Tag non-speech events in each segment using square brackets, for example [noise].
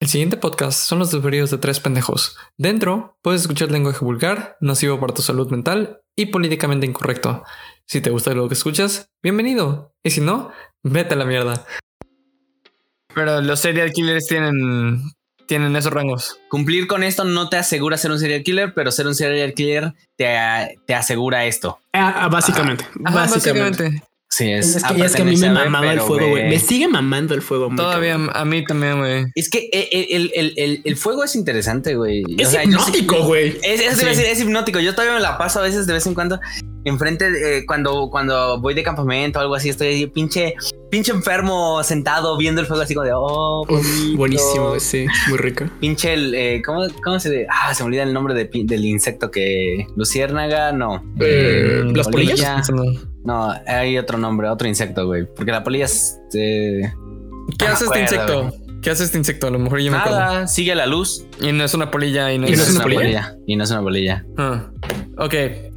El siguiente podcast son los desvaríos de tres pendejos. Dentro puedes escuchar lenguaje vulgar, nocivo para tu salud mental y políticamente incorrecto. Si te gusta lo que escuchas, bienvenido. Y si no, vete a la mierda. Pero los serial killers tienen, tienen esos rangos. Cumplir con esto no te asegura ser un serial killer, pero ser un serial killer te, te asegura esto. Ah, ah, básicamente, Ajá, básicamente. básicamente. Sí, es, Es que, es que a mí me mamaba el fuego, güey. Me sigue mamando el fuego. Todavía cabrón. a mí también, güey. Es que el, el- el- el- el fuego es interesante, güey. Es O sea, yo sí- hipnótico, güey. Es, es, Sí. decir, es hipnótico. Yo todavía me la paso a veces de vez en cuando enfrente de- cuando, cuando voy de campamento o algo así. Estoy pinche, pinche enfermo sentado viendo el fuego así como de oh, Uf, bonito". buenísimo, sí, muy rico. Pinche el, eh, ¿cómo, cómo se Ah, se me olvida el nombre de del insecto que. Luciérnaga, no. Eh, Mm, ¿Las polilla. polillas? No. Hay otro nombre, otro insecto, güey. Porque la polilla es. eh, ¿Qué No hace este insecto? ¿Qué hace este insecto? A lo mejor yo me acuerdo. Nada, sigue la luz. Y no es una polilla y no ¿Y es, no es una polilla? Y no es una polilla. Ah, ok.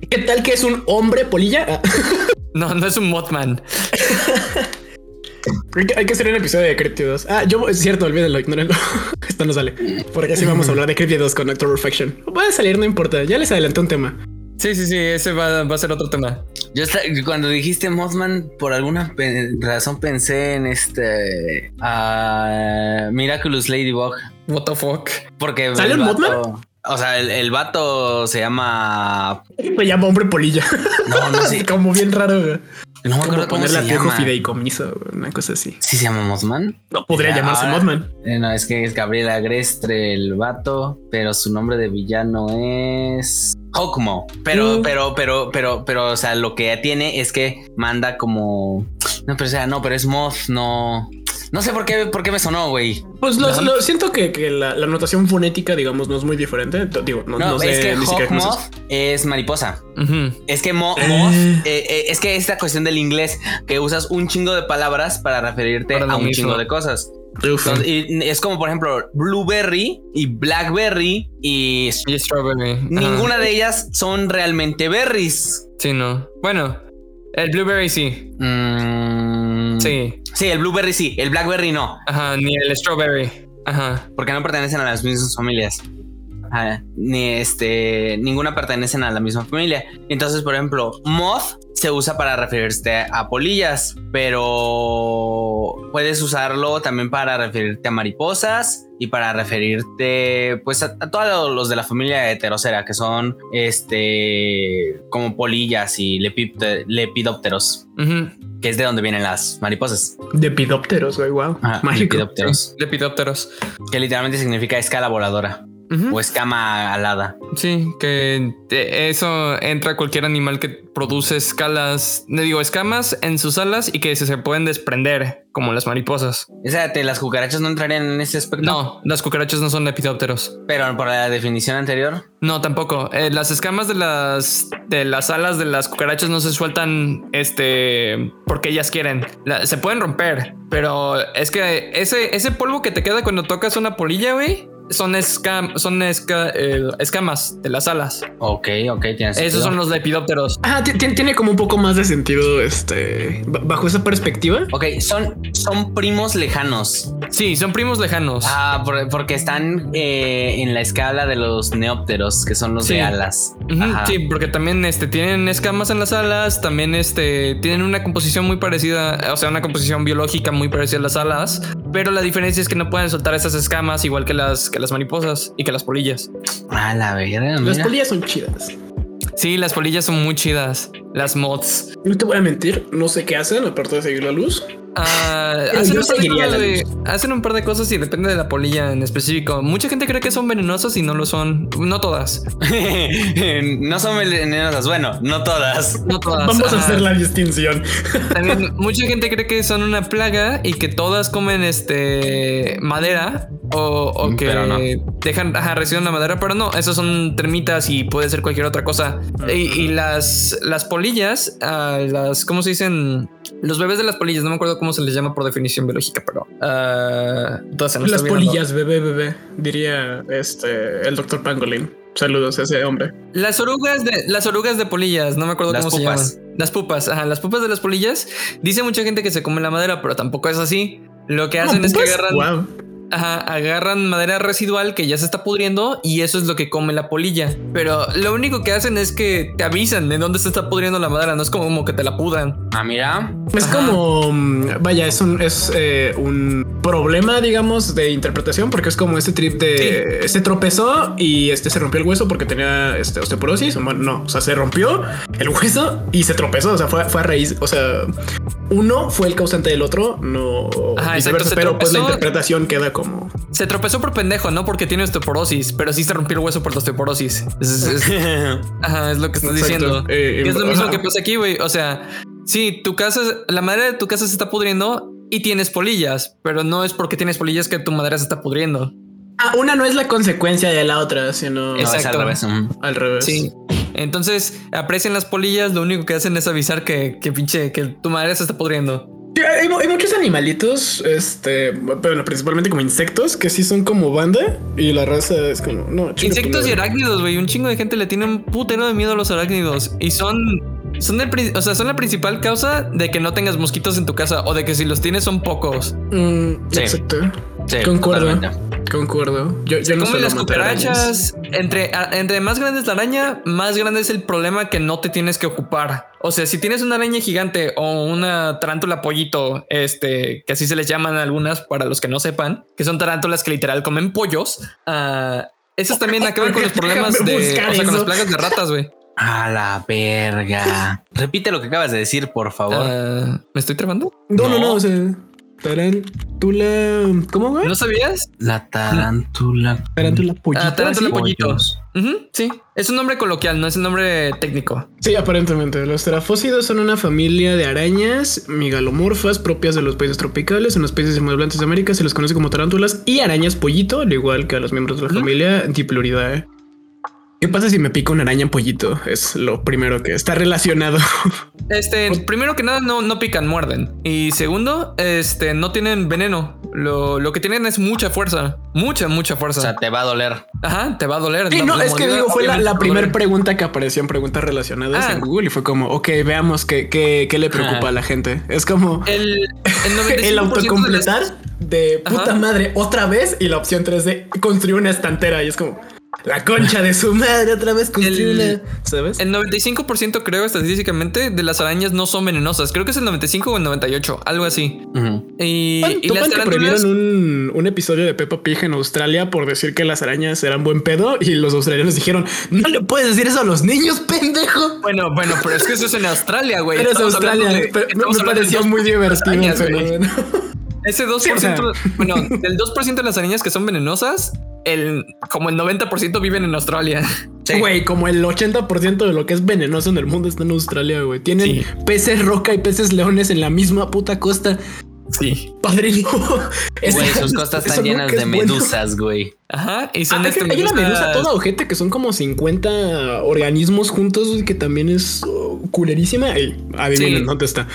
¿Qué tal que es un hombre polilla? Ah, [laughs] No, no es un Mothman. [laughs] hay, que, hay que hacer un episodio de Cryptid 2. Ah, yo, es cierto, olvídenlo, ignórenlo. [laughs] Esto no sale. Porque así vamos a hablar de Cryptid 2 con Actor Perfection. Puede salir, no importa. Ya les adelanté un tema. Sí, sí, sí, ese va, va a ser otro tema. Yo esta- cuando dijiste Mothman, por alguna pe- razón pensé en este. a Miraculous Ladybug. What the fuck. Porque. ¿Sale el un vato- O sea, el, el vato se llama. Me llama hombre polilla. No, no sé. [laughs] Como bien raro, güey. No me acuerdo cómo ponerle se a tu hijo llama. fideicomiso, una cosa así. ¿Sí se llama Mothman? No podría Ya, llamarse ahora- Mothman. Eh, no, es que es Gabriel Agrestre el vato, pero su nombre de villano es Hawkmo. Pero, Mm. pero, pero, pero, pero, o sea, lo que tiene es que manda como. No, pero o sea, no, pero es Moth, no. No sé por qué, por qué me sonó, güey. Pues lo, siento que, que la, la notación fonética, digamos, no es muy diferente. Digo, no, No, no sé es que ni siquiera cómo Hawkmoth es. es mariposa. Es que mo- Eh. moth, eh, eh, es que esta cuestión del inglés que usas un chingo de palabras para referirte Para a un mismo. chingo de cosas. Entonces, y es como por ejemplo blueberry y blackberry y Y strawberry. Ninguna de ellas son realmente berries. Sí, no. Bueno, el blueberry sí. Mm, Sí. Sí, el blueberry sí, el blackberry no, Ajá, ni el strawberry. Ajá. porque no pertenecen a las mismas familias. Ajá, ni este, ninguna pertenecen a la misma familia. Entonces, por ejemplo, moth se usa para referirse a polillas, pero puedes usarlo también para referirte a mariposas y para referirte pues a, a todos los de la familia heterocera que son este como polillas y lepipte- lepidópteros que es de donde vienen las mariposas. De pidópteros, güey, wow. Ajá, lepidópteros, Lepidópteros. que literalmente significa escala voladora O escama alada. Sí, que te- eso entra cualquier animal que produce escalas, le digo, escamas en sus alas y que se, se pueden desprender, como las mariposas. Espérate, las cucarachas no entrarían en ese aspecto. No, las cucarachas no son lepidópteros. Pero por la definición anterior. No, tampoco. Eh, las escamas de las de las alas de las cucarachas no se sueltan este porque ellas quieren. La- se pueden romper, pero es que ese ese polvo que te queda cuando tocas una polilla, güey, son escam son esca- eh, escamas de las alas. Ok, ok, tienes. Esos son los lepidópteros. Ah, ti- ti- tiene como un poco más de sentido, este, ba- bajo esa perspectiva. Ok, son, son primos lejanos. Sí, son primos lejanos. Ah, por- porque están eh, en la escala de los neópteros, que son los Sí. de alas. Sí, porque también este, tienen escamas en las alas, también este, tienen una composición muy parecida, o sea, una composición biológica muy parecida a las alas, pero la diferencia es que no pueden soltar esas escamas igual que las, que las mariposas y que las polillas. Ah, la verga, Las polillas son chidas. Sí, las polillas son muy chidas, las moths. No te voy a mentir, no sé qué hacen aparte de seguir la luz. Ah, hacen, un par de cosas la de- luz. hacen un par de cosas y depende de la polilla en específico. Mucha gente cree que son venenosas y no lo son. No todas. [laughs] no son venenosas. Bueno, no todas. No todas. Vamos a hacer la distinción. También mucha gente cree que son una plaga y que todas comen este madera o, o Mm, que no. dejan, ajá, reciben la madera, pero no, esos son termitas y puede ser cualquier otra cosa. Y, y las, las polillas, ah, las, ¿cómo se dicen? Los bebés de las polillas, no me acuerdo cómo se les llama por definición biológica, pero ah, entonces, me Las polillas, bebé, bebé, diría este el doctor Pangolin. Saludos a ese hombre. Las orugas de las orugas de polillas, no me acuerdo Las cómo pupas. se llaman. Las pupas, ajá, las pupas de las polillas. Dice mucha gente que se come la madera, pero tampoco es así. Lo que hacen es que agarran Wow. Ajá, agarran madera residual que ya se está pudriendo y eso es lo que come la polilla. Pero lo único que hacen es que te avisan de dónde se está pudriendo la madera, no es como que te la pudran. Ah, mira. Es Ajá. como, mm, vaya, es un, es eh, un problema, digamos, de interpretación, porque es como este trip de se tropezó y este se rompió el hueso porque tenía este, osteoporosis. Bueno, no, o sea, se rompió el hueso y se tropezó. O sea, fue, fue a raíz. O sea, uno fue el causante del otro, no Ajá, exacto, pero pues la interpretación queda como Se tropezó por pendejo, no porque tiene osteoporosis, pero sí se rompió el hueso por la osteoporosis. Es, es- es- [laughs] ajá, es lo que estás Exacto. diciendo. Eh, Y es lo mismo ajá. que pasa aquí, güey. O sea, sí, tu casa, la madera de tu casa se está pudriendo y tienes polillas, pero no es porque tienes polillas que tu madera se está pudriendo. Ah, una no es la consecuencia de la otra, sino No, es al Exacto. revés. al revés. Sí. Entonces, aprecian las polillas, lo único que hacen es avisar que, que pinche, que tu madera se está pudriendo. Hay, hay muchos animalitos, este, bueno, principalmente como insectos, que sí son como banda y la raza es como, no, Insectos y arácnidos, güey. Un chingo de gente le tiene un putero de miedo a los arácnidos. Y son. Son, el, o sea, son la principal causa de que no tengas mosquitos en tu casa o de que si los tienes son pocos. Mm, Sí. Exacto. Sí, Concuerdo. totalmente. Concuerdo. Yo, yo no Como las cucarachas, entre, a- entre más grande es la araña, más grande es el problema que no te tienes que ocupar. O sea, si tienes una araña gigante o una tarántula pollito, este, que así se les llaman algunas para los que no sepan, que son tarántulas que literal comen pollos, ah, esas también acaban con los problemas de, o sea, con las plagas de ratas, güey. A la verga. Repite lo que acabas de decir, por favor. Ah, ¿Me estoy trabando? No, no, No. no, o sea, tarántula. ¿Cómo, güey? ¿No sabías? La tarántula. Tarántula pollito. Ah, tarántula ¿sí? pollito. Pollos. Ujú, sí, es un nombre coloquial, no es el nombre técnico. Sí, aparentemente. Los terafósidos son una familia de arañas megalomorfas propias de los países tropicales. En los países semideblantes de América se les conoce como tarántulas y arañas pollito, al igual que a los miembros de la familia Dipluridae. ¿Qué pasa si me pica una araña pollito? Es lo primero que está relacionado. [laughs] Este, primero que nada, no, no pican, muerden. Y segundo, este, no tienen veneno. Lo, lo que tienen es mucha fuerza. Mucha, mucha fuerza. O sea, te va a doler. Ajá, te va a doler. Sí, La- no, la es que digo, fue la, primera pregunta que apareció en preguntas relacionadas Ah. en Google y fue como, ok, veamos qué, qué, qué le preocupa a la gente. Es como El, el, 95% [laughs] el de autocompletar las- de puta Ajá. madre otra vez y la opción 3 de construir una estantera y es como la concha de su madre otra vez una, ¿sabes? El 95% creo estadísticamente de las arañas no son venenosas. Creo que es el 95 o el 98, algo así. Y, y las que prohibieron un, un episodio de Peppa Pig en Australia por decir que las arañas eran buen pedo y los australianos dijeron, no le puedes decir eso a los niños, pendejo. Bueno, bueno, pero es que eso es en Australia, güey. Pero es Australia, de- pero me- pareció muy 2% de las divertido arañas. Ese 2%, Sí, o sea. bueno, del 2% de las arañas que son venenosas, el como el 90% viven en Australia. Sí. Güey, como el 80% de lo que es venenoso en el mundo está en Australia, güey. Tienen Sí. peces roca y peces leones en la misma puta costa. Sí. Padrino. Güey, sus [laughs] costas están llenas de bueno. medusas, güey. Ajá. Y Ah, son hay, este, hay una medusa toda ojete que son como 50 organismos juntos güey, que también es oh, culerísima. Ey, adivinen Sí. dónde está.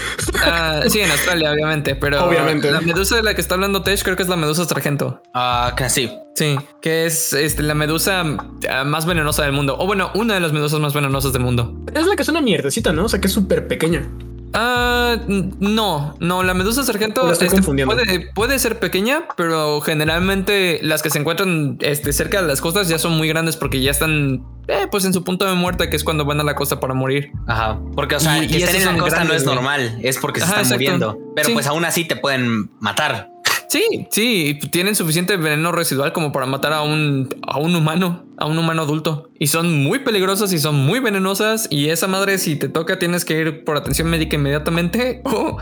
Ah, sí, en Australia, obviamente. Pero Obviamente. la medusa de la que está hablando Tesh creo que es la medusa sargento. Ah, casi. Sí, que es este, la medusa ah, más venenosa del mundo. O bueno, una de las medusas más venenosas del mundo. Es la que es una mierdecita, ¿no? O sea, que es súper pequeña. Ah, no, no, la medusa sargento este, puede, puede ser pequeña, pero generalmente las que se encuentran este, cerca de las costas ya son muy grandes porque ya están eh, pues en su punto de muerte, que es cuando van a la costa para morir. Ajá. Porque, o sea, Y- que y estén esos en la costa no es güey. normal. Es porque se Ajá, están exacto. muriendo. Pero Sí. pues aún así te pueden matar. Sí, sí, tienen suficiente veneno residual como para matar a un, a un humano, a un humano adulto. Y son muy peligrosas y son muy venenosas. Y esa madre, si te toca, tienes que ir por atención médica inmediatamente [laughs] o,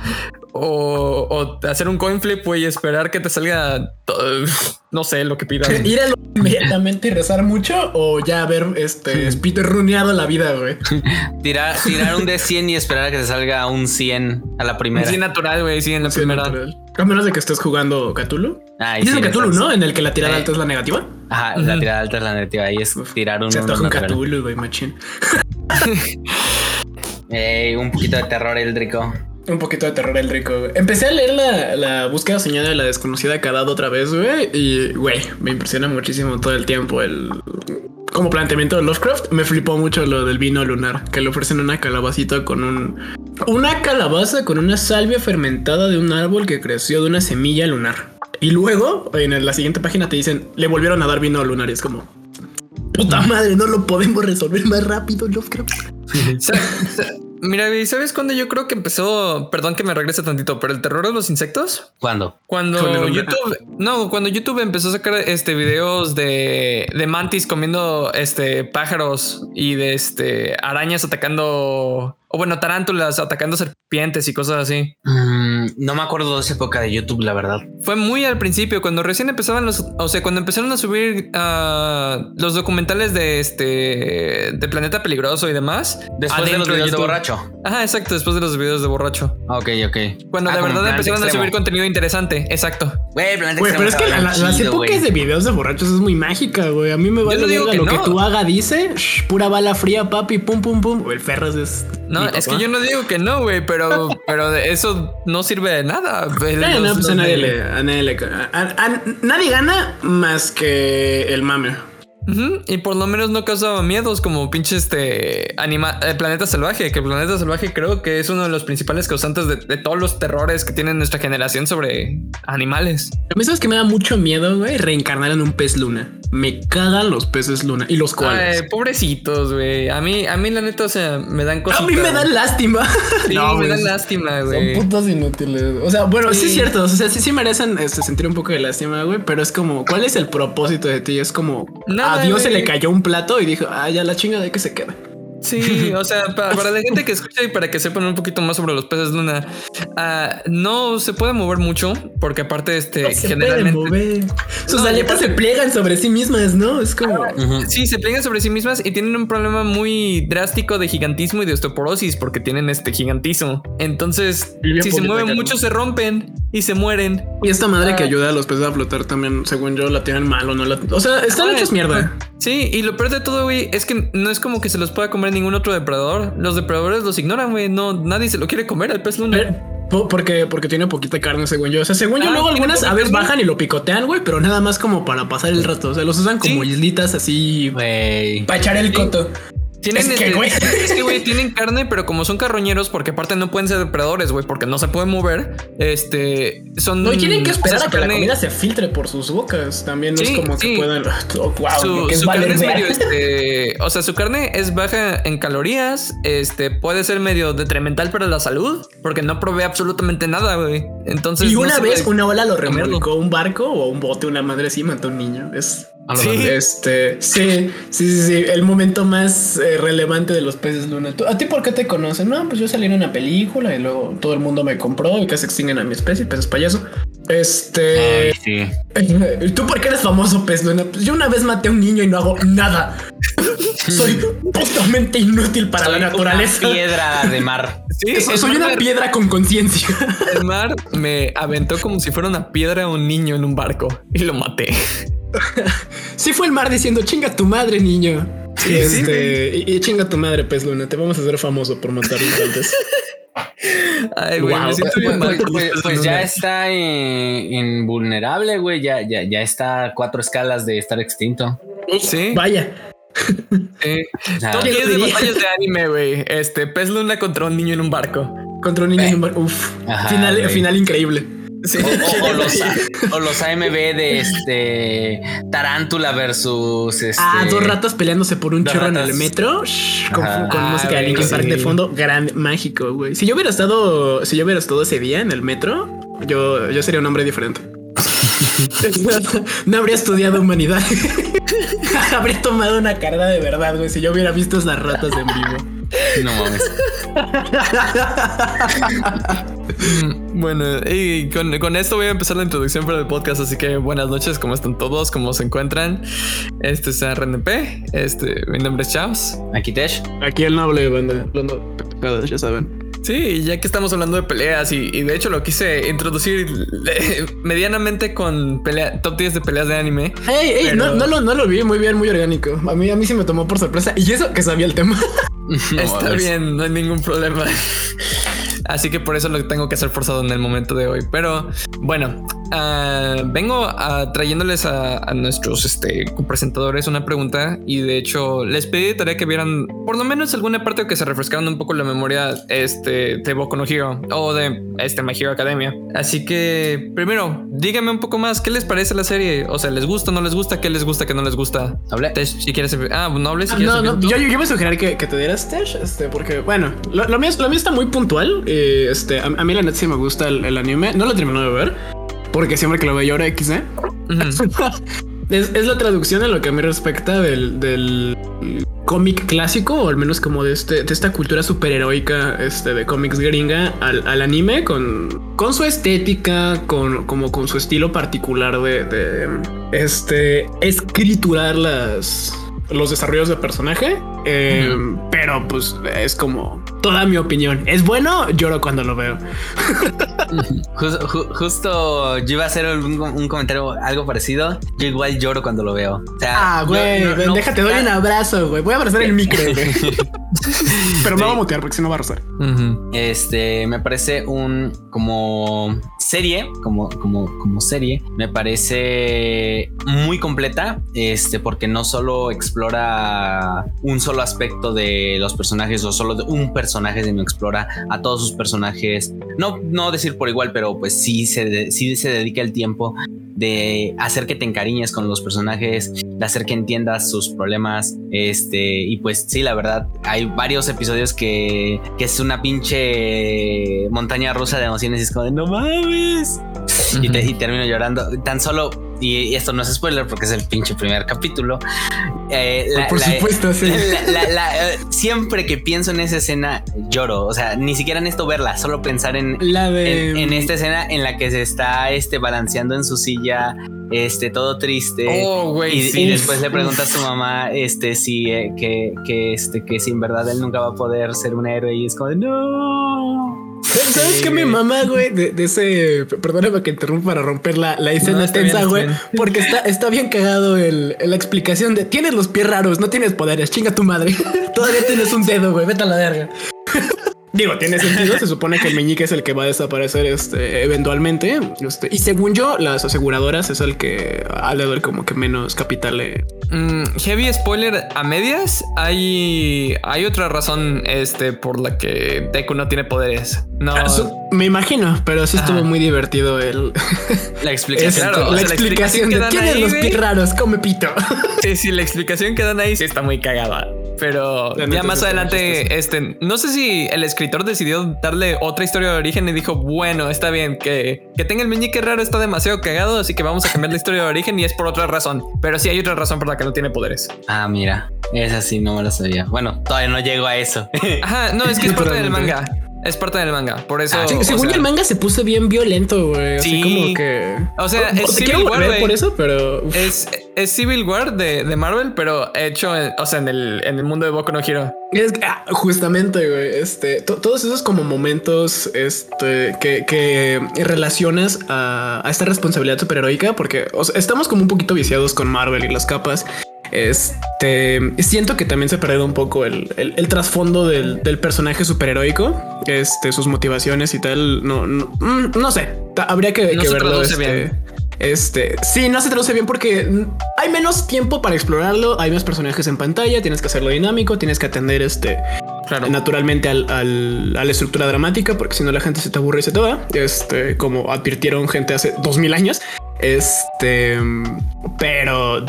o, o hacer un coin flip y esperar que te salga, to- no sé, lo que pidas. Ir al inmediatamente y rezar mucho o ya haber este speedruneado la vida, güey. [laughs] Tirar, tirar un de 100 y esperar a que te salga un 100 a la primera. Sí, natural, güey, sí, en la primera. natural. A menos de que estés jugando Cthulhu. Ay, Dices sí, Cthulhu, ¿no? En el que la tirada Eh. alta es la negativa. Ajá, la tirada alta es la negativa. Ahí es tirar un Se uno un. Cthulhu, güey, machín. [laughs] Ey, un poquito de terror, Eldrico. Un poquito de terror el rico, güey. Empecé a leer la, la búsqueda soñada de la desconocida Kadad otra vez, güey. Y, güey, me impresiona muchísimo todo el tiempo el... Como planteamiento de Lovecraft, me flipó mucho lo del vino lunar, que le ofrecen una calabacita con un... Una calabaza con una salvia fermentada de un árbol que creció de una semilla lunar. Y luego en la siguiente página te dicen le volvieron a dar vino a Lunar. Y es como puta madre, no lo podemos resolver más rápido, Lovecraft. Mira, ¿sabes cuándo yo creo que empezó? Perdón que me regrese tantito, pero el terror de los insectos. ¿Cuándo? Cuando YouTube, no, cuando YouTube empezó a sacar este videos de, de mantis comiendo este pájaros y de este arañas atacando o bueno, tarántulas atacando serpientes y cosas así. Mm, no me acuerdo de esa época de YouTube, la verdad. Fue muy al principio, cuando recién empezaban los, o sea, cuando empezaron a subir uh, los documentales de este, de Planeta Peligroso y demás. Después de los videos de, borracho. Ajá, exacto, después de los videos de borracho. Ok, ok. Cuando ah, de verdad empezaron a subir contenido interesante, exacto. Güey, pero es que las épocas de videos de borrachos es muy mágica, güey. A mí me vale digo que lo que tú haga dice, pura bala fría, papi, pum, pum, pum. El Ferras es no, es que yo no digo que no, güey, pero, pero eso no sirve de nada. no, pues a nadie, le, a nadie le, a, nadie gana más que el mame. Y por lo menos no causaba miedos como pinche este anima el planeta salvaje, que el planeta salvaje creo que es uno de los principales causantes de, todos los terrores que tiene nuestra generación sobre animales. A mí sabes que me da mucho miedo, güey, reencarnar en un pez luna. Me cagan los peces luna y los cuales. pobrecitos, güey. A mí, a mí la neta, o sea, me dan cosas. A mí me dan lástima. Sí, no, me dan lástima, güey. Son putos inútiles. O sea, bueno, sí, es cierto. O sea, sí, sí merecen este, sentir un poco de lástima, güey. Pero es como, ¿cuál es el propósito de ti? Es como, a Dios se le cayó un plato y dijo, ah, ya la chinga de que se quede. Sí, o sea, para, la gente que escucha y para que sepan un poquito más sobre los peces luna, uh, no se puede mover mucho porque aparte este no se generalmente mover. sus aletas se pliegan sobre sí mismas, ¿no? Es como sí, se pliegan sobre sí mismas y tienen un problema muy drástico de gigantismo y de osteoporosis porque tienen este gigantismo. Entonces, si se mueven mucho se rompen y se mueren. Y esta madre que ah. ayuda a los peces a flotar también, según yo, la tienen mal o no la, o sea, están ah, hechos mierda. Sí, y lo peor de todo, güey, es que no es como que se los pueda comer ningún otro depredador. Los depredadores los ignoran, güey. No, nadie se lo quiere comer al pez luna. Porque, porque tiene poquita carne, según yo. O sea, según yo, ah, luego algunas aves bajan y lo picotean, güey, pero nada más como para pasar el rato. O sea, los usan como islitas así, güey. Para echar el coto. Tienen, es que, güey. [laughs] Es tienen carne, pero como son carroñeros, porque aparte no pueden ser depredadores, güey, porque no se pueden mover. Este son. No tienen que esperar a que la comida se filtre por sus bocas. También no es como que puedan. [laughs] Oh, wow, su, es carne es medio, este, o sea, su carne es baja en calorías. Este puede ser medio detrimental para la salud, porque no provee absolutamente nada, güey. Entonces. Y una vez una ola lo remolcó un barco o un bote, una madre así mató a un niño. Es ¿Sí? Este, sí, sí, sí, sí, el momento más eh, relevante de los peces luna. ¿A ti por qué te conocen? No, pues yo salí en una película y luego todo el mundo me compró y que se extinguen a mi especie, peces payaso. Este. sí. [laughs] ¿Tú por qué eres famoso, pez luna? Pues yo una vez maté a un niño y no hago nada. [laughs] Soy totalmente inútil para la naturaleza. Una piedra de mar. [laughs] Sí, soy una piedra con conciencia. El mar me aventó como si fuera una piedra a un niño en un barco y lo maté. [laughs] sí fue el mar diciendo chinga tu madre, niño. Este, y, chinga tu madre, pez luna. Te vamos a hacer famoso por matar infantes. [laughs] Ay, güey, pues, pues, pues, pues ya está invulnerable, güey. Ya, ya, ya está a cuatro escalas de estar extinto. Sí. Vaya. Sí. De batallas de anime, güey. Este, pez luna contra un niño en un barco. Contra un niño en un barco. Uf. final, final increíble. O, los, AMB de este Tarántula versus este, Ah, dos ratas peleándose por un chorro en el metro con, música de Linkin Park de fondo, gran mágico, güey. Si yo hubiera estado, si yo hubiera estado ese día en el metro, yo, yo sería un hombre diferente. [laughs] no habría estudiado humanidad. [laughs] habría tomado una carrera de verdad, güey, si yo hubiera visto esas ratas en vivo. No mames. [laughs] Bueno, y con, esto voy a empezar la introducción para el podcast. Así que buenas noches, ¿cómo están todos? ¿Cómo se encuentran? Este es RNP. Este, mi nombre es Chaos. Aquí Tesh. Aquí el noble, banda. Ya saben. Sí, ya que estamos hablando de peleas y, de hecho lo quise introducir medianamente con pelea, top 10 de peleas de anime. no, lo, no lo vi muy bien, muy orgánico. A mí, a mí sí me tomó por sorpresa y eso que sabía el tema. [laughs] Está bien, no hay ningún problema. [laughs] Así que por eso lo tengo que hacer forzado en el momento de hoy. Pero bueno, ah, vengo a, trayéndoles a, nuestros este, presentadores una pregunta y de hecho les pedí de tarea que vieran por lo menos alguna parte o que se refrescaran un poco la memoria este, de Boku no Hero o de este My Hero Academia. Así que primero, díganme un poco más, ¿qué les parece la serie? O sea, ¿les gusta, no les gusta? ¿Qué les gusta, qué no les gusta? Hable. si quieres... Ah, no hables. Si no, no, yo, yo, me sugerir que, que te dieras Tesh, este, porque bueno, lo, mío, lo mío está muy puntual. Eh, este, a, mí la neta sí me gusta el, anime. No lo termino de ver porque siempre que lo veo lloro X, ¿eh? [laughs] es, la traducción en lo que a mí respecta del, cómic clásico, o al menos como de, este, de esta cultura superheroica este, de cómics gringa al, anime, con, con su estética, con, como con su estilo particular de, de este, escriturar las, los desarrollos de personaje. Eh, pero pues es como toda mi opinión. ¿Es bueno? Lloro cuando lo veo. [laughs] justo yo iba a hacer un, comentario algo parecido. Yo igual lloro cuando lo veo. ah, güey, déjate, doy un abrazo, güey. Voy a abrazar el micro, güey. [laughs] [laughs] pero no va a mutear porque si no va a rozar. Este me parece un como serie, como, como, como serie, me parece muy completa. Este, porque no solo explora un solo aspecto de los personajes o solo de un personaje, sino explora a todos sus personajes. No, no decir por igual, pero pues sí se, sí se dedica el tiempo de hacer que te encariñes con los personajes, de hacer que entiendas sus problemas. Este, y pues sí, la verdad, hay varios episodios que, que es una pinche montaña rusa de emociones y es como de no mames. y, y termino llorando. Tan solo y, esto no es spoiler porque es el pinche primer capítulo. Eh, Por supuesto, sí. Siempre que pienso en esa escena lloro. O sea, ni siquiera necesito verla, solo pensar en, la en, esta escena en la que se está este, balanceando en su silla, este, todo triste. Oh, y, después le pregunta a su mamá este, si, eh, que, que, este, que si en verdad él nunca va a poder ser un héroe. Y es como, no. ¿Sabes qué mi mamá, güey? De, ese. Perdóname que interrumpa para romper la, la escena tensa, güey. Porque está, está bien cagado el, la explicación de tienes los pies raros, no tienes poderes, chinga tu madre. [laughs] Todavía tienes un dedo, güey. Vete a la verga. Digo, tiene sentido. Se supone que el meñique es el que va a desaparecer este, eventualmente. Este, y según yo, las aseguradoras es el que ha de ver como que menos capital. Mm, heavy spoiler a medias. Hay, hay otra razón este, por la que Deku no tiene poderes. No, ah, me imagino, pero sí estuvo muy divertido el [laughs] la explicación. la, explicación, de tienes los pies raros, come pito. [laughs] Sí, sí, la explicación que dan ahí sí está muy cagada. Pero ya más adelante, este, no sé si el escritor decidió darle otra historia de origen y dijo, bueno, está bien, que, que tenga el meñique raro está demasiado cagado, así que vamos a cambiar la historia de origen y es por otra razón. Pero sí hay otra razón por la que no tiene poderes. Ah, mira, esa sí no me la sabía. Bueno, todavía no llego a eso. Ajá, no, es que es [laughs] parte del manga. Es parte del manga, por eso. Ah, según el manga se puso bien violento, güey. Sí. Así como que. O sea, es Civil War. por eso, pero. Es, es, Civil War de, de, Marvel, pero hecho, en, o sea, en el, en el mundo de Boku no Hero. Es ah, justamente, güey. Este, todos esos como momentos este, que, que relacionas a, a esta responsabilidad superheroica, porque estamos como un poquito viciados con Marvel y las capas. Este siento que también se perdió un poco el, el, trasfondo del, del, personaje superheroico, este, sus motivaciones y tal. No, no, mm, sé. Habría que, verlo. Este, este, sí, no se traduce bien porque hay menos tiempo para explorarlo. Hay más personajes en pantalla. Tienes que hacerlo dinámico. Tienes que atender este naturalmente al, a la estructura dramática, porque si no la gente se te aburre y se te va. Este, como advirtieron gente hace dos mil años. Este, pero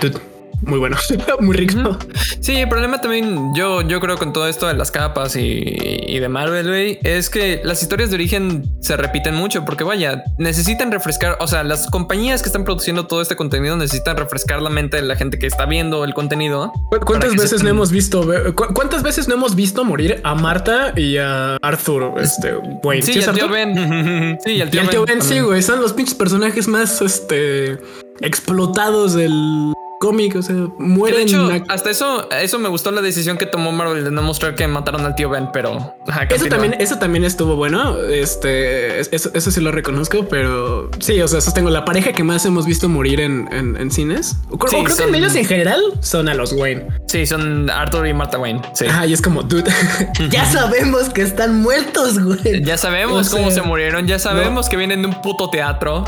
muy bueno, [laughs] muy rico. Sí, el problema también, yo, yo creo con todo esto de las capas y, de Marvel, es que las historias de origen se repiten mucho porque vaya, necesitan refrescar, o sea, las compañías que están produciendo todo este contenido necesitan refrescar la mente de la gente que está viendo el contenido. ¿Cuántas veces no hemos visto, cuántas veces no hemos visto morir a Marta y a Arthur, este, Wayne? Sí, el [laughs] tío Ben. sí, el tío, Ben. Sí, güey, son los pinches personajes más, este, explotados del cómic, o sea, mueren. De hecho, hasta eso, eso me gustó la decisión que tomó Marvel de no mostrar que mataron al tío Ben, pero Eso también, eso también estuvo bueno. Este, es- eso, eso sí lo reconozco, pero sí, o sea, sostengo la pareja que más hemos visto morir en, en, en cines. O, creo- Sí, o creo que en ellos en general son a los Wayne. Sí, son Arthur y Martha Wayne. Sí. Ajá, y es como, dude, [laughs] ya sabemos que están muertos, güey. Ya sabemos O sea, cómo se murieron, ya sabemos que vienen de un puto teatro.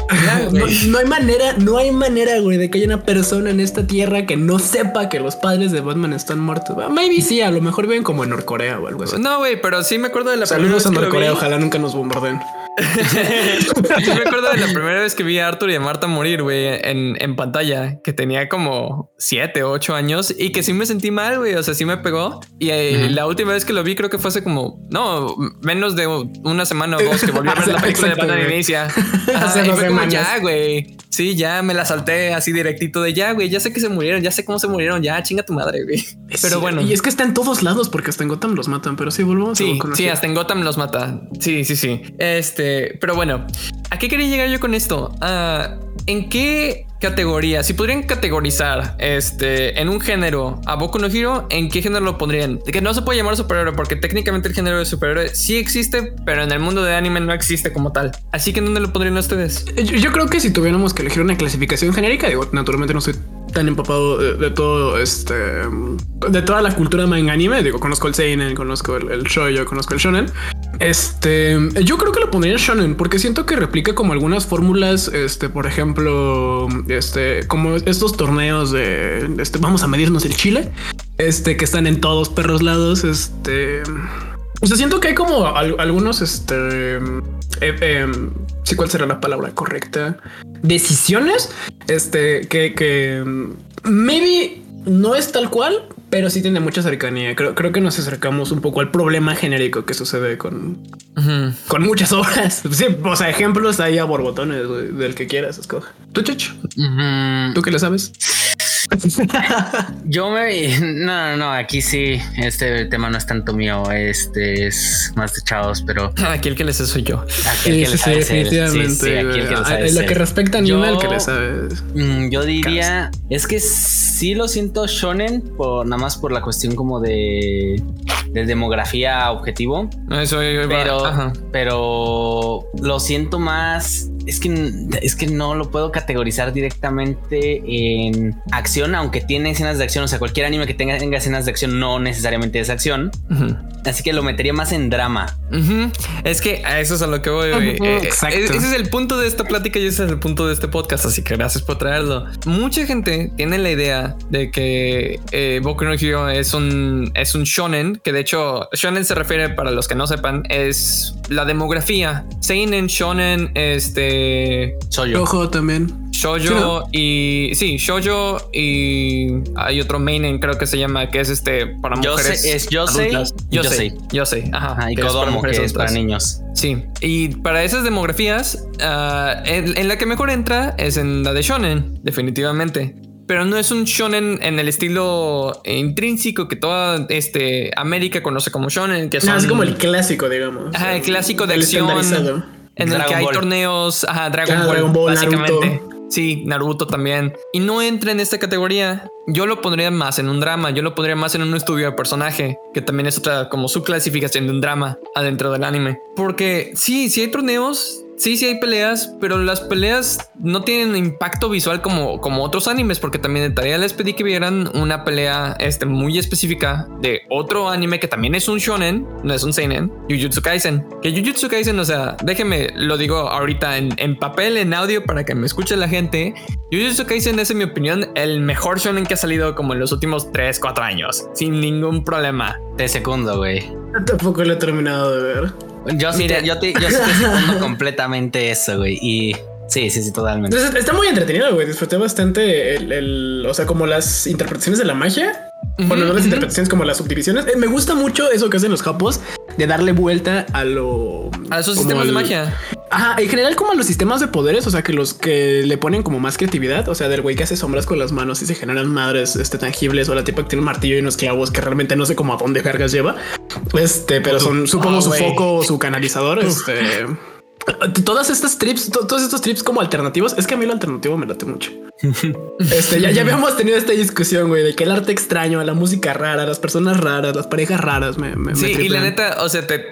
No, no hay manera, no hay manera, güey, de que haya una persona en esta tierra que no sepa que los padres de Batman están muertos. Maybe sí, a lo mejor viven como en Norcorea o algo así. No, güey, pero sí me acuerdo de la Saludos a primera vez lo Norcorea, ojalá nunca nos bombarden. [laughs] Sí me acuerdo de la primera vez que vi a Arthur y a Marta morir, güey, en, en pantalla, que tenía como siete o ocho años y que sí me sentí mal, güey, o sea, sí me pegó. Y eh, la última vez que lo vi creo que fue hace como, no, menos de una semana o dos que volví a ver [laughs] la película de Batman güey. Inicia. [laughs] Hace Ajá, y fue como, semanas. ya, güey. Sí, ya me la salté así directito de ya, güey, ya sé que se murieron, ya sé cómo se murieron, ya, chinga tu madre, güey. Pero bueno. Y es que está en todos lados porque hasta en Gotham los matan, pero sí, volvemos Sí, a sí, hasta en Gotham los mata. Sí, sí, sí. Este, pero bueno, ¿a qué quería llegar yo con esto? Ah, ¿En qué categoría? Si podrían categorizar este en un género a Boku no Hero, ¿en qué género lo pondrían? Que no se puede llamar superhéroe porque técnicamente el género de superhéroe sí existe, pero en el mundo de anime no existe como tal. Así que ¿en dónde lo pondrían ustedes? Yo, yo creo que si tuviéramos que elegir una clasificación genérica, digo, naturalmente no soy tan empapado de, todo este de toda la cultura manga anime. Digo, conozco el seinen, conozco el, el shoujo, conozco el shonen. Este, yo creo que lo pondría en shonen porque siento que replica como algunas fórmulas. Este, por ejemplo, este, como estos torneos de este, vamos a medirnos el chile, este, que están en todos perros lados. Este, o sea, siento que hay como al- algunos, este, eh, em, sí, ¿cuál será la palabra correcta? Decisiones, este, que, que maybe no es tal cual, pero sí tiene mucha cercanía. Creo, creo que nos acercamos un poco al problema genérico que sucede con, con muchas [laughs] obras. Sí, o sea, ejemplos ahí a borbotones del que quieras, escoja. Tú, Chucho, Ujú. tú que lo sabes. [laughs] Yo me. No, no, no. Aquí sí. Este tema no es tanto mío. Este es más de chavos, pero [laughs] Aquí el que les soy yo. aquí el que sabe definitivamente. Sí, sí, aquí el que le güey. sabe En lo que respecta a anime, Yo- el que le sabes. Mm, Yo diría es que sí lo siento shonen por nada más por la cuestión como de, de demografía objetivo, Eso pero ajá. pero lo siento más es que es que no lo puedo categorizar directamente en acción, aunque tiene escenas de acción, o sea, cualquier anime que tenga, tenga escenas de acción no necesariamente es acción, así que lo metería más en drama. Es que a eso es a lo que voy. Ujú, Eh, exacto. eh, Ese es el punto de esta plática y ese es el punto de este podcast. Así que gracias por traerlo. Mucha gente tiene la idea de que eh, Boku no Hero es un, es un shonen, que de hecho shonen se refiere para los que no sepan, es la demografía. Seinen, shonen, este, Yo. Ojo también. shoujo y sí, shoujo y hay otro mainen creo que se llama que es este para mujeres. es Yosei adultas. y Yosei, Yosei. Yosei, ajá, Ajá, y que es para Kodomo, mujeres que es para niños. Sí, y para esas demografías, ah, en, en la que mejor entra es en la de shonen, definitivamente. Pero no es un shonen en el estilo intrínseco que toda este, América conoce como shonen, que son No, es como el clásico, digamos. Ajá, el clásico de El acción. En el Dragon que hay Ball. torneos, ajá, Dragon, Ah, Ball, Dragon Ball, básicamente. Naruto. Sí, Naruto también. Y no entra en esta categoría. Yo lo pondría más en un drama. Yo lo pondría más en un estudio de personaje, que también es otra como su clasificación de un drama adentro del anime. Porque sí, sí hay torneos, sí, sí hay peleas, pero las peleas no tienen impacto visual como, como otros animes, porque también de tarea les pedí que vieran una pelea este, muy específica de otro anime que también es un shonen, no es un seinen, Jujutsu Kaisen. Que Jujutsu Kaisen, o sea, déjeme, lo digo ahorita en, en papel, en audio, para que me escuche la gente. Jujutsu Kaisen es, en mi opinión, el mejor shonen que ha salido como en los últimos 3, 4 años, sin ningún problema. Te secundo, güey. Tampoco lo he terminado de ver. Yo sí, Mira. te, yo, te, yo sí te [laughs] completamente eso, güey. Y sí, sí, sí, totalmente. Entonces está muy entretenido, güey. Disfruté bastante el, el- o sea, como las interpretaciones de la magia. Bueno, no las interpretaciones como las subdivisiones. Eh, me gusta mucho eso que hacen los japos de darle vuelta a lo. A esos sistemas de magia. Ajá, en general como a los sistemas de poderes, o sea, que los que le ponen como más creatividad, o sea, del güey que hace sombras con las manos y se generan madres este, tangibles, o la tipa que tiene un martillo y unos clavos que realmente no sé cómo a dónde vergas lleva. Este, pero son supongo Ah, su foco o su canalizador. Este, todas estas trips, to- todos estos trips como alternativos, es que a mí lo alternativo me late mucho. [laughs] Este, ya, ya habíamos tenido esta discusión, güey, de que el arte extraño, la música rara, las personas raras, las parejas raras, me, me Sí, me y la neta, o sea, te,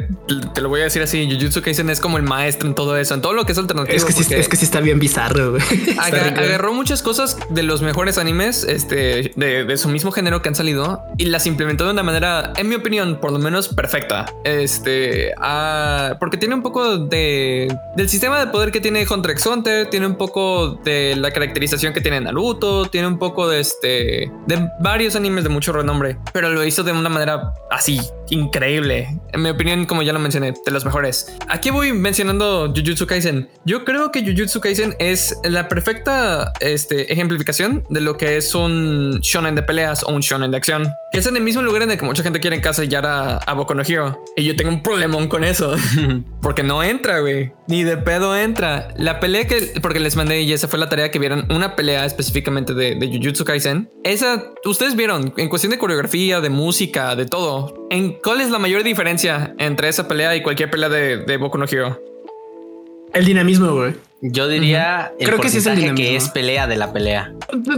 te lo voy a decir así, Jujutsu Kaisen es como el maestro en todo eso, en todo lo que es alternativo. Es que, sí, es que sí está bien bizarro, güey. [laughs] Agarró muchas cosas de los mejores animes este, de, de su mismo género que han salido y las implementó de una manera, en mi opinión, por lo menos perfecta. Este, ah, porque tiene un poco de del sistema de poder que tiene Hunter x Hunter, tiene un poco de la caracterización que tiene Naruto, tiene un poco de este de varios animes de mucho renombre, pero lo hizo de una manera así increíble. En mi opinión, como ya lo mencioné, de los mejores. Aquí voy mencionando Jujutsu Kaisen. Yo creo que Jujutsu Kaisen es la perfecta este, ejemplificación de lo que es un shonen de peleas o un shonen de acción. Que es en el mismo lugar en el que mucha gente quiere encasillar a, a Boku no Hero. Y yo tengo un problemón con eso. [laughs] Porque no entra, güey. Ni de pedo entra. La pelea que... Porque les mandé y esa fue la tarea que vieron. Una pelea específicamente de, de Jujutsu Kaisen. Esa... Ustedes vieron. En cuestión de coreografía, de música, de todo. ¿En cuál es la mayor diferencia entre esa pelea y cualquier pelea de, de Boku no Hero? El dinamismo, güey. Yo diría el Creo que sí es el porcentaje que dinamismo. es pelea de la pelea.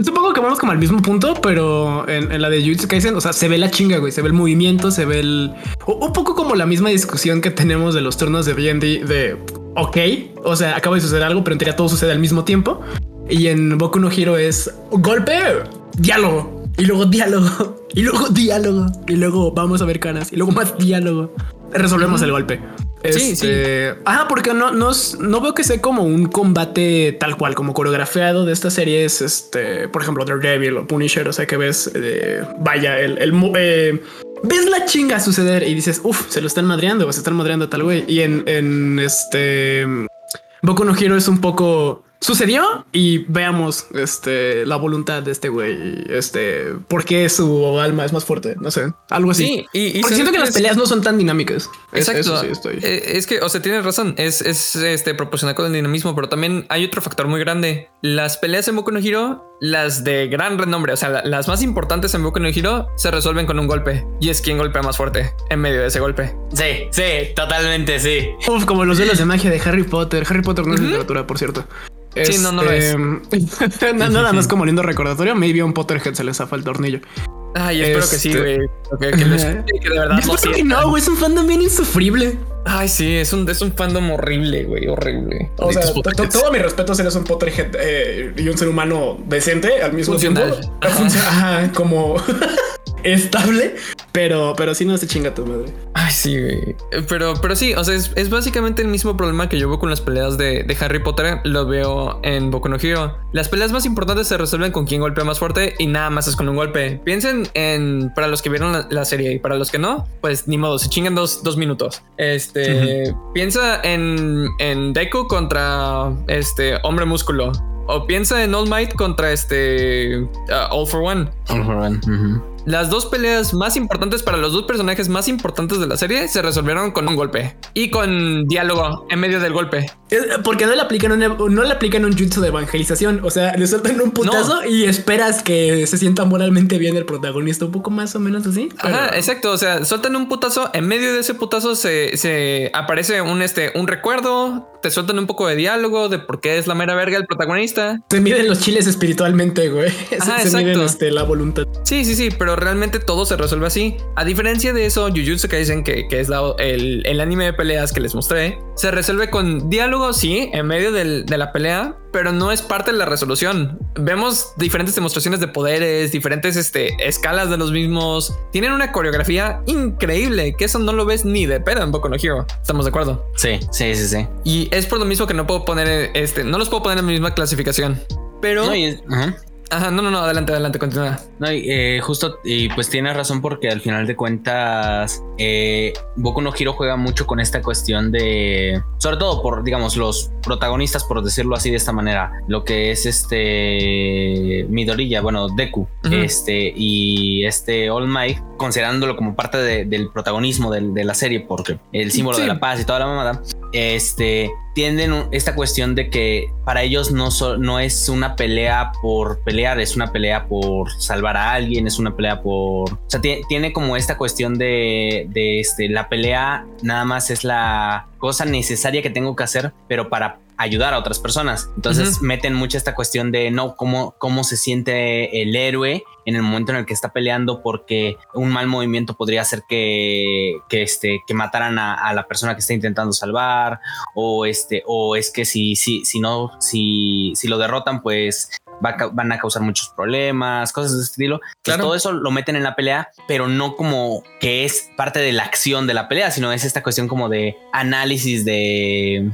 Supongo que vamos como al mismo punto, pero en, en la de Jujutsu Kaisen, o sea, se ve la chinga, güey. Se ve el movimiento, se ve el. Un poco como la misma discusión que tenemos de los turnos de D&D de. Ok, o sea, acaba de suceder algo, pero en teoría todo sucede al mismo tiempo. Y en Boku no Hero es golpe, diálogo. Y luego diálogo. [laughs] Y luego diálogo. Y luego vamos a ver caras. Y luego más diálogo. Resolvemos el golpe. Sí, Este, Ajá, porque no, no, no veo que sea como un combate tal cual, como coreografiado de estas series, este, por ejemplo, Daredevil o Punisher, o sea que ves, eh, vaya, el, el eh, ves la chinga suceder y dices, uff, se lo están madreando o se están madreando a tal güey. Y en, en este Boku no Hero es un poco sucedió y veamos este la voluntad de este güey, este, por qué su alma es más fuerte, no sé, algo así. Sí, y, y Porque siento que ¿sabes las es? peleas no son tan dinámicas. Es- Exacto. Eso sí estoy. Eh, Es que, o sea, tienes razón. Es, es este proporcional con el dinamismo, pero también hay otro factor muy grande. Las peleas en Boku no Hero, las de gran renombre, o sea, la- las más importantes en Boku no Hero, se resuelven con un golpe. Y es quien golpea más fuerte en medio de ese golpe. Sí, sí, totalmente sí. Uf, como los duelos de magia de Harry Potter. Harry Potter no es literatura, por cierto. Sí, no, no lo es. Este, [laughs] na- Nada más como lindo recordatorio. Maybe a un Potterhead se le zafa el tornillo. Ay, espero que sí, Este- güey. Que, que lo escuche y que de verdad [laughs] Yo lo espero que sienta. no, güey. Es un fandom bien insufrible. Ay, sí, es un, es un fandom horrible, güey. Horrible. O sea, todo mi respeto si eres un Potterhead eh, y un ser humano decente al mismo Funcional. tiempo. Ajá. Ajá, como [laughs] estable, pero, pero sí no se chinga tu madre. Ay, sí, güey. Pero, pero sí, o sea, es, es básicamente el mismo problema que yo veo con las peleas de, de Harry Potter. Lo veo en Boku no Hero. Las peleas más importantes se resuelven con quien golpea más fuerte y nada más es con un golpe. Piensen en, para los que vieron la, la serie y para los que no, pues ni modo, se chingan dos, dos minutos. Este, piensa en, en Deku contra este hombre músculo. O piensa en All Might contra este uh, All for One. Ujú. Las dos peleas más importantes para los dos personajes más importantes de la serie se resolvieron con un golpe y con diálogo en medio del golpe. Porque no le aplican un, no le aplican un jutsu de evangelización. O sea, le sueltan un putazo y esperas que se sienta moralmente bien el protagonista. Un poco más o menos así. pero- Ajá, exacto. O sea, sueltan un putazo. En medio de ese putazo se, se aparece un, este, un recuerdo. Te sueltan un poco de diálogo de por qué es la mera verga el protagonista. Se miden los chiles espiritualmente, güey. [laughs] Se, Ajá, se miden este, la voluntad. Sí, sí, sí, pero realmente todo se resuelve así. A diferencia de eso, Jujutsu Kaisen, que, que es la- el, el anime de peleas que les mostré, se resuelve con diálogo, sí, en medio del- de la pelea, pero no es parte de la resolución. Vemos diferentes demostraciones de poderes, diferentes este, escalas de los mismos. Tienen una coreografía increíble, que eso no lo ves ni de pedo en Boku no Hero. Estamos de acuerdo. Sí, sí, sí, sí. Y es por lo mismo que no puedo poner este, no los puedo poner en la misma clasificación. Pero, No, y es- ajá. Ajá, no, no, no, adelante, adelante, continúa. No, y, eh, justo, y pues tienes razón porque al final de cuentas, eh, Boku no Hero juega mucho con esta cuestión de, sobre todo por, digamos, los protagonistas, por decirlo así de esta manera, lo que es este Midoriya, bueno, Deku, este, y este All Might, considerándolo como parte de- del protagonismo de, la serie, porque el símbolo Sí. de la paz y toda la mamada, este, tienden un- esta cuestión de que para ellos no, so- no es una pelea por pelear, es una pelea por salvar a alguien, es una pelea por... O sea, tie- tiene como esta cuestión de, de este, la pelea nada más es la cosa necesaria que tengo que hacer, pero para ayudar a otras personas. Entonces meten mucho esta cuestión de no cómo, cómo se siente el héroe en el momento en el que está peleando porque un mal movimiento podría hacer que, que, este, que mataran a, la persona que está intentando salvar o este o es que si, si, si no si, si lo derrotan pues van a causar muchos problemas, cosas de ese estilo. Todo eso lo meten en la pelea, pero no como que es parte de la acción de la pelea, sino es esta cuestión como de análisis de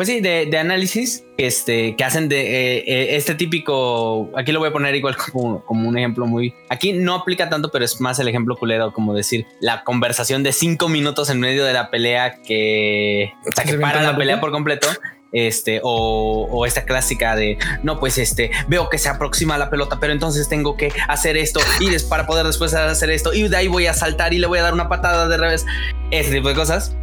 pues sí, de, análisis este, que hacen de eh, eh, este típico. Aquí lo voy a poner igual [laughs] como, como, un ejemplo muy. Aquí no aplica tanto, pero es más el ejemplo culero, como decir la conversación de cinco minutos en medio de la pelea que, o que para la pelea por completo este, o, esta clásica de no, pues este, veo que se aproxima la pelota, pero entonces tengo que hacer esto y para poder después hacer esto y de ahí voy a saltar y le voy a dar una patada de revés, ese tipo de cosas.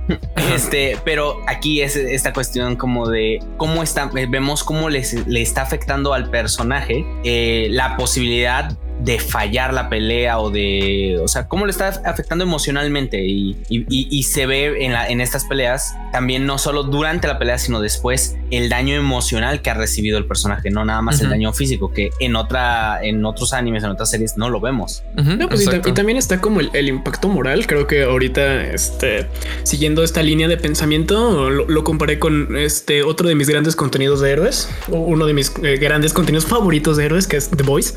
Este, pero aquí es esta cuestión como de cómo está, vemos cómo le está afectando al personaje eh, la posibilidad de fallar la pelea o de, o sea, cómo le está afectando emocionalmente y, se ve en, la, en estas peleas también no solo durante la pelea, sino después el daño emocional que ha recibido el personaje, no nada más el daño físico, que en otra, en otros animes, en otras series no lo vemos. Pues, y, también está como el, impacto moral. Creo que ahorita, este, siguiendo esta línea de pensamiento, lo, comparé con este otro de mis grandes contenidos de héroes, uno de mis eh, grandes contenidos favoritos de héroes, que es The Voice.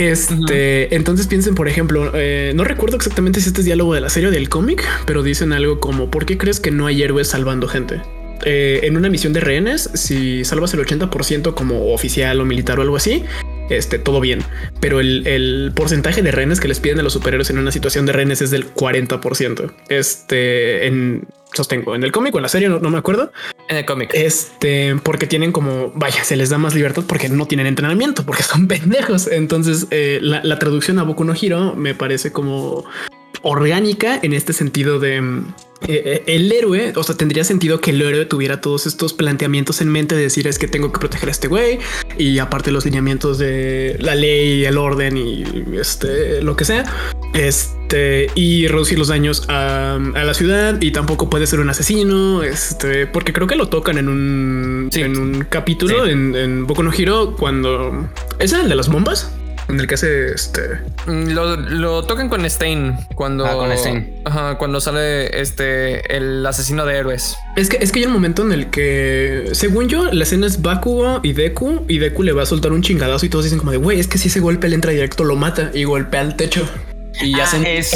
Este, entonces piensen, por ejemplo, eh, no recuerdo exactamente si este es diálogo de la serie o del cómic, pero dicen algo como: ¿Por qué crees que no hay héroes salvando gente? Eh, en una misión de rehenes, si salvas el 80% como oficial o militar o algo así, este, todo bien. Pero el, porcentaje de rehenes que les piden a los superhéroes en una situación de rehenes es del 40%. Este, en, sostengo, en el cómic o en la serie, no, me acuerdo. En el cómic. Este, porque tienen como, vaya, se les da más libertad porque no tienen entrenamiento, porque son [laughs] pendejos. Entonces, eh, la, la, traducción a Boku no Hiro me parece como orgánica en este sentido de eh, eh, el héroe, o sea, tendría sentido que el héroe tuviera todos estos planteamientos en mente de decir es que tengo que proteger a este güey y aparte los lineamientos de la ley, el orden y este lo que sea, este y reducir los daños a, la ciudad y tampoco puede ser un asesino, este porque creo que lo tocan en un en un capítulo en, en Boku no Hero cuando es el de las bombas en el que hace este. Mm, lo, tocan con Stein cuando. Ah, con Stein. Ajá, cuando sale este el asesino de héroes. Es que es que hay un momento en el que, según yo, la escena es Bakugo y Deku, y Deku le va a soltar un chingadazo y todos dicen como de güey, es que si ese golpe le entra directo, lo mata y golpea al techo y ah, hacen es,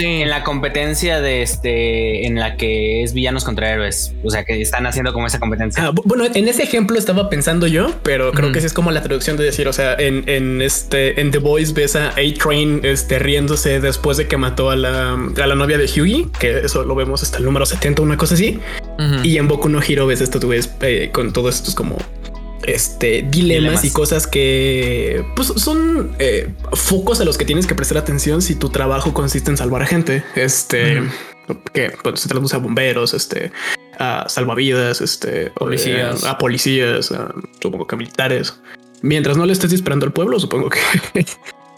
en la competencia de este en la que es villanos contra héroes. O sea que están haciendo como esa competencia. Ah, bueno, en ese ejemplo estaba pensando yo, pero creo que esa es como la traducción de decir, o sea, en, este en The Boys ves a A-Train este, riéndose después de que mató a la, a la novia de Hughie, que eso lo vemos hasta el número 70, una cosa así. Y en Boku no Hero ves esto, tú ves eh, con todo esto es como este, dilemas, y cosas que pues, son eh, focos a los que tienes que prestar atención si tu trabajo consiste en salvar a gente. Este, que pues, se traduce a bomberos, este, a salvavidas, este, policías. a policías, supongo que militares. Mientras no le estés disparando al pueblo, supongo que [laughs]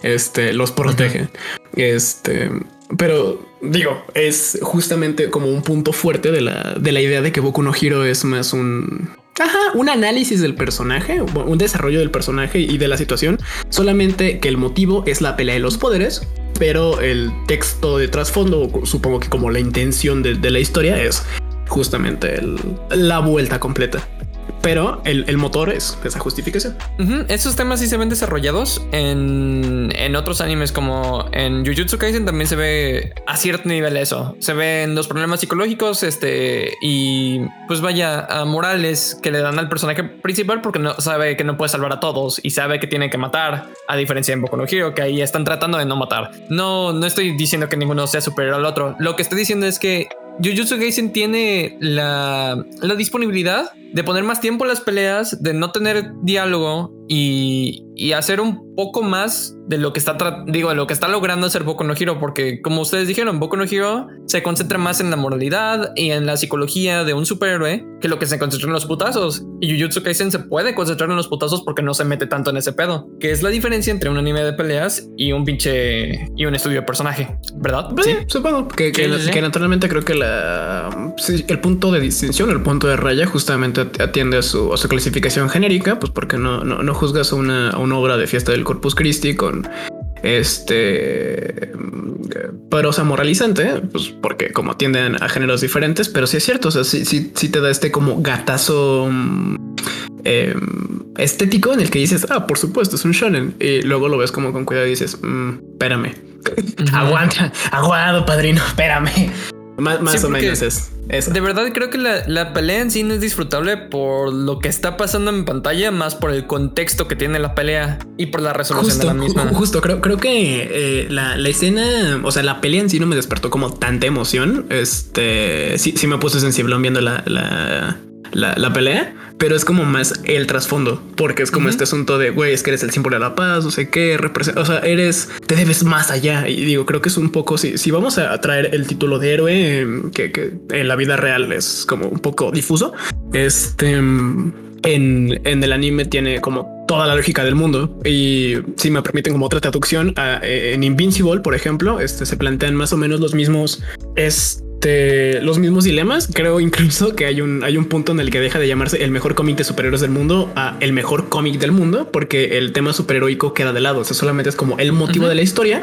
este, los protege. Este, pero digo, es justamente como un punto fuerte de la, de la idea de que Boku no Hero es más un Ajá, un análisis del personaje, un desarrollo del personaje y de la situación, solamente que el motivo es la pelea de los poderes, pero el texto de trasfondo, supongo que como la intención de, la historia es justamente la vuelta completa pero el, motor es esa justificación. Esos temas sí se ven desarrollados en, en, otros animes como en Jujutsu Kaisen también se ve a cierto nivel eso. Se ven los problemas psicológicos este, y pues vaya a morales que le dan al personaje principal porque no sabe que no puede salvar a todos y sabe que tiene que matar a diferencia de Boku no Hero que ahí están tratando de no matar. No, no estoy diciendo que ninguno sea superior al otro. Lo que estoy diciendo es que Jujutsu Kaisen tiene la, la, disponibilidad de poner más tiempo en las peleas, de no tener diálogo y, y hacer un poco más de lo que está, digo, de lo que está logrando hacer Boku no Hero, porque como ustedes dijeron, Boku no Hero se concentra más en la moralidad y en la psicología de un superhéroe que lo que se concentra en los putazos. Y Jujutsu Kaisen se puede concentrar en los putazos porque no se mete tanto en ese pedo, que es la diferencia entre un anime de peleas y un pinche y un estudio de personaje, ¿verdad? Sí, supongo que, que, naturalmente creo que la, el punto de distinción, el punto de raya justamente atiende a su, a su clasificación genérica, pues porque no, no, no juzgas una, una obra de fiesta del Corpus Christi con este prosa moralizante, pues porque como tienden a géneros diferentes, pero sí es cierto, o sea, sí, sí, te da este como gatazo mm, em, estético en el que dices, ah, por supuesto, es un shonen, y luego lo ves como con cuidado y dices, mm, espérame, aguanta, aguado, padrino, espérame. Más, o menos es. De verdad creo que la, pelea en sí no es disfrutable por lo que está pasando en pantalla, más por el contexto que tiene la pelea y por la resolución de la misma. Justo, creo, creo que eh, la, escena, o sea, la pelea en sí no me despertó como tanta emoción. Este sí, sí me puse sensible viendo la, la pelea pero es como más el trasfondo, porque es como este asunto de, güey, es que eres el símbolo de la paz, no sé qué, representa, o sea, eres, te debes más allá. Y digo, creo que es un poco, si, si vamos a traer el título de héroe, em, que, que en la vida real es como un poco difuso, este... Em, en, en, el anime tiene como toda la lógica del mundo. Y si me permiten como otra traducción, en Invincible, por ejemplo, este, se plantean más o menos los mismos, es, este, los mismos dilemas. Creo incluso que hay un, hay un punto en el que deja de llamarse el mejor cómic de superhéroes del mundo a el mejor cómic del mundo, porque el tema superheroico queda de lado. O sea, solamente es como el motivo de la historia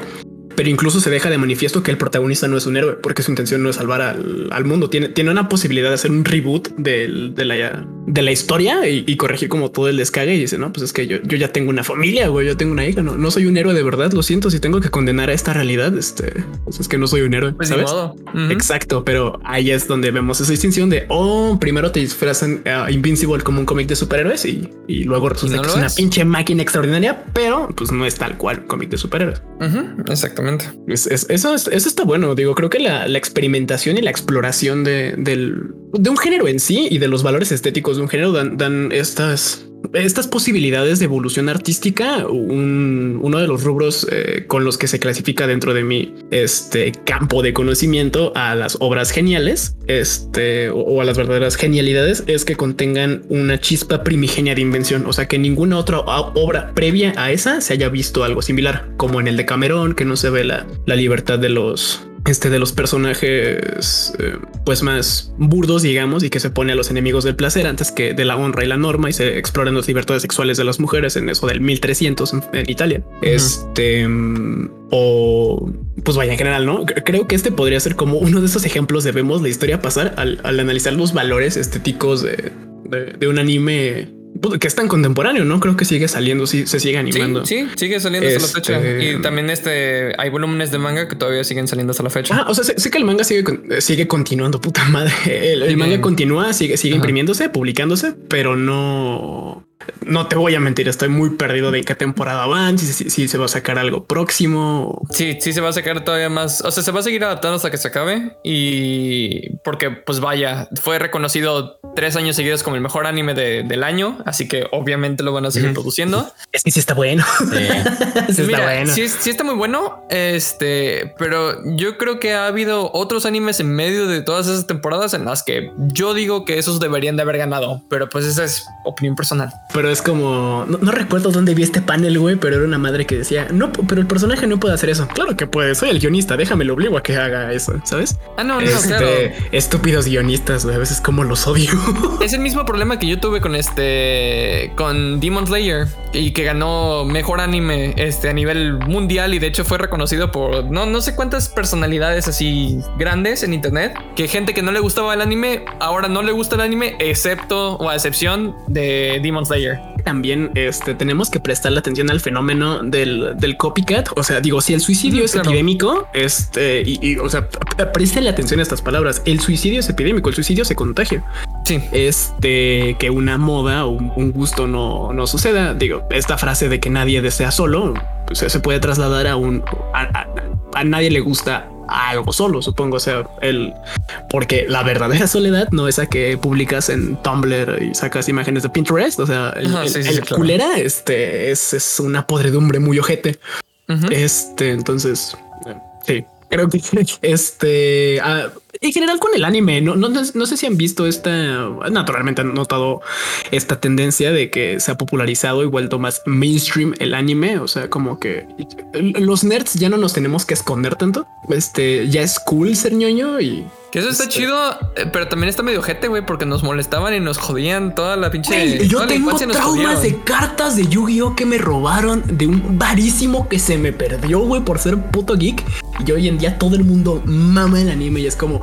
pero incluso se deja de manifiesto que el protagonista no es un héroe, porque su intención no es salvar al, mundo. Tiene, tiene una posibilidad de hacer un reboot de, la, de la historia y, corregir como todo el descague y dice, no, pues es que yo, yo ya tengo una familia, güey, yo tengo una hija, no, no soy un héroe de verdad, lo siento, si tengo que condenar a esta realidad, este, pues es que no soy un héroe, pues ¿sabes? Exacto, pero ahí es donde vemos esa distinción de, oh, primero te disfrazan uh, Invincible como un cómic de superhéroes y, y luego resulta que es, una pinche máquina extraordinaria, pero pues no es tal cual cómic de superhéroes. Exactamente. Es, eso, está bueno. Digo, creo que la, experimentación y la exploración de un género en sí y de los valores estéticos de un género dan, dan estas estas posibilidades de evolución artística, uno de los rubros eh, con los que se clasifica dentro de mi este campo de conocimiento a las obras geniales, este o, a las verdaderas genialidades es que contengan una chispa primigenia de invención, o sea que ninguna otra obra previa a esa se haya visto algo similar, como en el de Camerón, que no se ve la, la libertad de los este de los personajes eh, pues más burdos digamos y que se pone a los enemigos del placer antes que de la honra y la norma y se exploran las libertades sexuales de las mujeres en eso del 1300 en, Italia. Este o pues vaya en general no creo que este podría ser como uno de esos ejemplos de vemos la historia pasar al, analizar los valores estéticos de, de un anime que es tan contemporáneo, ¿no? Creo que sigue saliendo, sí, se sigue animando. Sí, sigue saliendo hasta la fecha. Este, y también este hay volúmenes de manga que todavía siguen saliendo hasta la fecha. Ah, o sea, sé, que el manga sigue, sigue continuando, puta madre. [laughs] El, manga continúa, sigue, sigue imprimiéndose, publicándose, pero no no te voy a mentir, estoy muy perdido de qué temporada van, si, se va a sacar algo próximo. Sí, sí se va a sacar todavía más. O sea, se va a seguir adaptando hasta que se acabe. Y porque, pues vaya, fue reconocido tres años seguidos como el mejor anime del año. Así que obviamente lo van a seguir produciendo. Es que sí está bueno. Sí, [laughs] está bueno. Sí, sí, está muy bueno. Este, pero yo creo que ha habido otros animes en medio de todas esas temporadas en las que yo digo que esos deberían de haber ganado. Pero pues esa es opinión personal pero es como, no, recuerdo dónde vi este panel, güey, pero era una madre que decía, no, pero el personaje no puede hacer eso. Claro que puede, soy el guionista, déjame lo obligo a que haga eso, ¿sabes? Ah, no, no, este, claro. Estúpidos guionistas, güey, a veces como los odio. [laughs] Es el mismo problema que yo tuve con este, con Demon Slayer y que ganó mejor anime este, a nivel mundial y de hecho fue reconocido por no, no sé cuántas personalidades así grandes en internet, que gente que no le gustaba el anime, ahora no le gusta el anime, excepto o a excepción de Demon Slayer. También este, tenemos que prestarle atención al fenómeno del, copycat. O sea, digo, si el suicidio es epidémico, este, y, o sea, préstale atención a estas palabras. El suicidio es epidémico, el suicidio se contagia. Sí. Este, que una moda o un, gusto no, no suceda. Digo, esta frase de que nadie desea solo, pues, se puede trasladar a un, a nadie le gusta algo solo, supongo. O sea, el porque la verdadera soledad no es a que publicas en Tumblr y sacas imágenes de Pinterest. O sea, el, Ajá, el- sí, sí, el sí, claro. culera este es, es una podredumbre muy ojete. Este, entonces, eh, sí, creo que [laughs] este, ah, en general con el anime, no, no, no sé si han visto esta, naturalmente han notado esta tendencia de que se ha popularizado y vuelto más mainstream el anime, o sea, como que los nerds ya no nos tenemos que esconder tanto, este, ya es cool ser ñoño y... Que eso está Este- chido, eh, pero también está medio jete, güey, porque nos molestaban y nos jodían toda la pinche. Güey, yo tengo traumas jodieron. de cartas de Yu-Gi-Oh que me robaron de un varísimo que se me perdió, güey, por ser puto geek. Y hoy en día todo el mundo mama el anime y es como,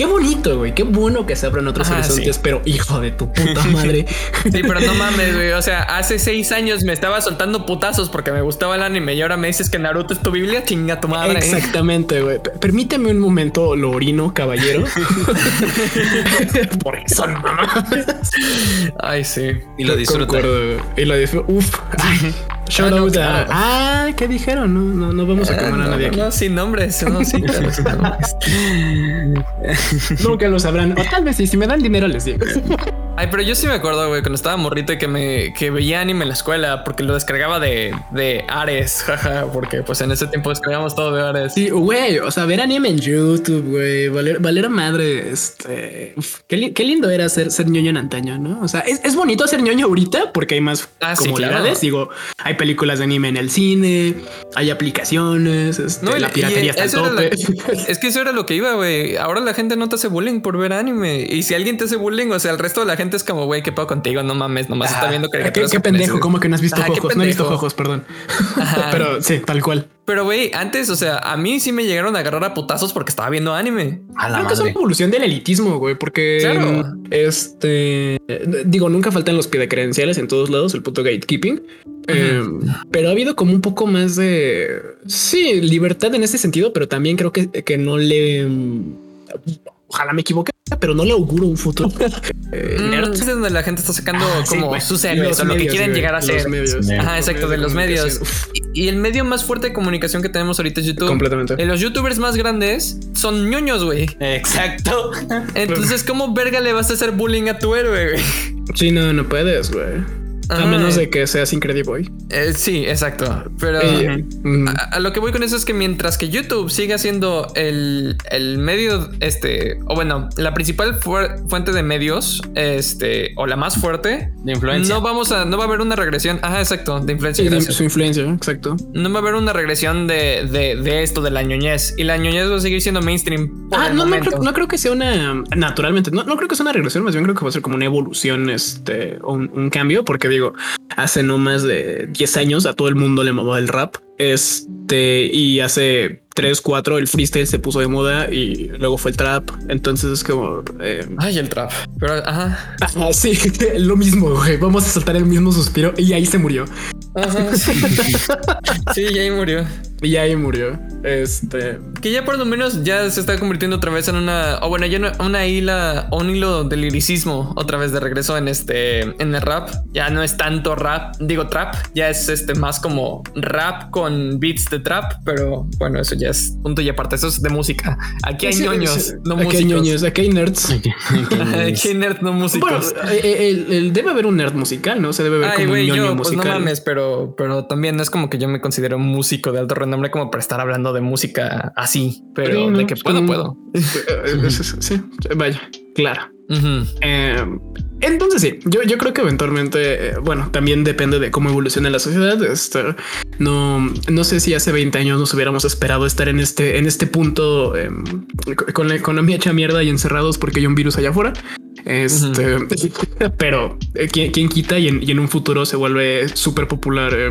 qué bonito, güey, qué bueno que se abran otros Ajá, horizontes, sí. pero hijo de tu puta madre. [laughs] Sí, pero no mames, güey. O sea, hace seis años me estaba soltando putazos porque me gustaba el anime y ahora me dices que Naruto es tu Biblia, chinga tu madre. Exactamente, güey. Permíteme un momento, lo orino, caballero. [laughs] por eso no mames. Ay, sí. Y lo. Concuerdo, güey. Y lo disfruto. Uf. Ay, [laughs] shout Ah, no, out a-. Ah, ¿qué dijeron? No, no, no vamos a Ah, quemar a nadie aquí. no, sin nombres, no, sin nombres. [laughs] [laughs] Nunca lo sabrán. O tal vez sí, si me dan dinero les digo. Ay, pero yo sí me acuerdo, güey, cuando estaba morrito y que me que veía anime en la escuela porque lo descargaba de, de Ares, [laughs] jaja, porque pues en ese tiempo descargábamos todo de Ares. Sí, güey, o sea, ver anime en YouTube, güey, valer, valer a madre, este, uf, qué, li- qué lindo era ser, ser ñoño en antaño, ¿no? O sea, es, es bonito ser ñoño ahorita porque hay más Ah, sí, comodidades, claro. digo, hay películas de anime en el cine, hay aplicaciones, este, No, la piratería está al la- tope. [laughs] es que eso era lo que iba, güey. Ahora la gente no te hace bullying por ver anime. Y si alguien te hace bullying, o sea, el resto de la gente es como, güey, ¿qué pedo contigo? No mames, nomás está viendo ¿Qué, caricaturas. qué pendejo, japonesas. ¿cómo que no has visto Ah, qué? No he visto pendejo. Jojos, perdón. Ajá. [laughs] Pero sí, tal cual. Pero, güey, antes, o sea, a mí sí me llegaron a agarrar a putazos porque estaba viendo anime. A la Creo que es una evolución del elitismo, güey, porque Claro. este digo, nunca faltan los pie de credenciales en todos lados, el puto gatekeeping. Eh, pero ha habido como un poco más de sí, libertad en ese sentido, pero también creo que, que no le ojalá me equivoque, pero no le auguro un futuro. [laughs] Eh, Mm, nerd. es donde la gente está sacando Ah, como sus héroes o lo que quieren llegar a ser. Ajá, exacto, de los medios. Y, y el medio más fuerte de comunicación que tenemos ahorita es YouTube. Completamente. Y los youtubers más grandes son ñoños, güey. Exacto. Entonces, ¿cómo verga le vas a hacer bullying a tu héroe, güey? Sí, no, no puedes, güey. A menos de que seas Incredible Boy. Eh, sí, exacto. Pero Eh, mm, a, a lo que voy con eso es que mientras que YouTube siga siendo el, el medio, este, o bueno, la principal fuente de medios, este, o la más fuerte, De influencia. no vamos a, no va a haber una regresión. Ajá, exacto, de influencia. sí, de- gracias. su influencia, exacto. No va a haber una regresión de, de, de esto, de la ñoñez. Y la ñoñez va a seguir siendo mainstream. Por Ah, el no, no creo, no creo que sea una naturalmente, no, no creo que sea una regresión, más bien creo que va a ser como una evolución, este, o un, un cambio, porque digo, hace no más de 10 años a todo el mundo le mamaba el rap, este, y hace 3, 4 el freestyle se puso de moda y luego fue el trap, entonces es como, eh, Ay, el trap. Pero, ajá. ah, sí, [laughs] lo mismo, güey, vamos a soltar el mismo suspiro y ahí se murió, Ajá. Sí, [laughs] Sí, ya ahí murió. y ahí murió, este, Que ya por lo menos ya se está convirtiendo otra vez en una, o bueno, ya no- una hila, un hilo de liricismo otra vez de regreso en este, en el rap. Ya no es tanto rap, digo trap, ya es este más como rap con beats de trap, pero bueno, eso ya es punto y aparte. Eso es de música. Aquí hay sí, ñoños, sí, no aquí hay músicos. ñoños, aquí hay nerds. Aquí hay [laughs] nerd, no Bueno, músicos. eh, el- el- debe haber un nerd musical, ¿no? Se debe ver Ay, como un ñoño yo, pues musical. no mames, pero, pero también no es como que yo me considero un músico de alto renombre como para estar hablando de música así, pero Sí, ¿no? de que puedo, puedo. Eh, eh, sí, sí, vaya, claro. Eh, entonces sí, yo, yo creo que eventualmente, eh, bueno, también depende de cómo evolucione la sociedad. Este, no, no sé si hace 20 años nos hubiéramos esperado estar en este, en este punto eh, con la economía hecha mierda y encerrados porque hay un virus allá afuera. Este, [laughs] pero eh, ¿quién, quién quita y en, y en un futuro se vuelve súper popular. eh,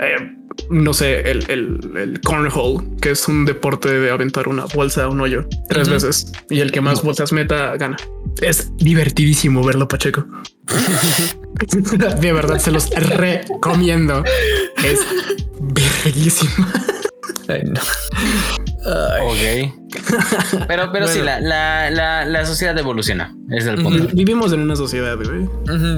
eh, no sé, el, el, el cornhole, que es un deporte de aventar una bolsa a un hoyo tres veces y el que más bolsas meta gana. Es divertidísimo verlo, Pacheco. de verdad, se los recomiendo. Es verguísimo. Ay, no. Ay. Ok. Pero, pero sí, la, la, la, la sociedad evoluciona. Es el punto. Vivimos en una sociedad, güey,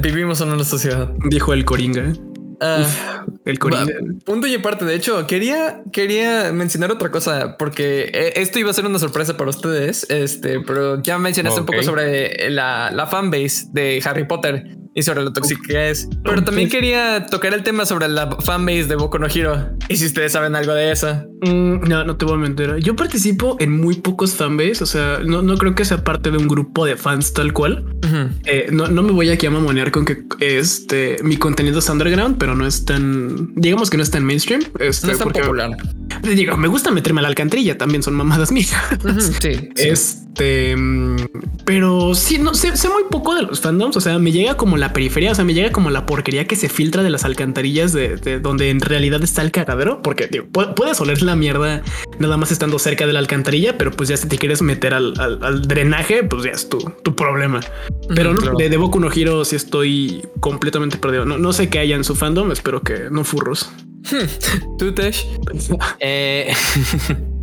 Vivimos en una sociedad. dijo el Coringa. Ah, El Corina. Punto y aparte, de hecho, quería, quería mencionar otra cosa, porque eh, esto iba a ser una sorpresa para ustedes, este, pero ya mencionaste un poco sobre la, la fanbase de Harry Potter y sobre lo tóxico que es. Pero también quería tocar el tema sobre la fanbase de Boku no Hero. Y si ustedes saben algo de eso. Mm, no, no te voy a mentir. Yo participo en muy pocos fanbase. O sea, no, no creo que sea parte de un grupo de fans tal cual. Eh, no, no me voy aquí a mamonear con que este mi contenido es underground, pero no es tan, digamos que no es tan mainstream. Este, No es tan porque- popular. Digo, me gusta meterme a la alcantarilla. También son mamadas [laughs] mías. Sí. sí. Este, mm, pero sí, no sé, sé muy poco de los fandoms. O sea, me llega como la periferia, o sea, me llega como la porquería que se filtra de las alcantarillas de, de donde en realidad está el cagadero. Porque digo, pu- puedes oler la mierda nada más estando cerca de la alcantarilla, pero pues ya si te quieres meter al, al- al drenaje, pues ya es tu, tu problema. Pero no, claro. de, de Boku no Hero sí estoy completamente perdido. No, no sé qué haya en su fandom. Espero que no furros. [laughs] ¿Tú, Tesh? Eh, [laughs]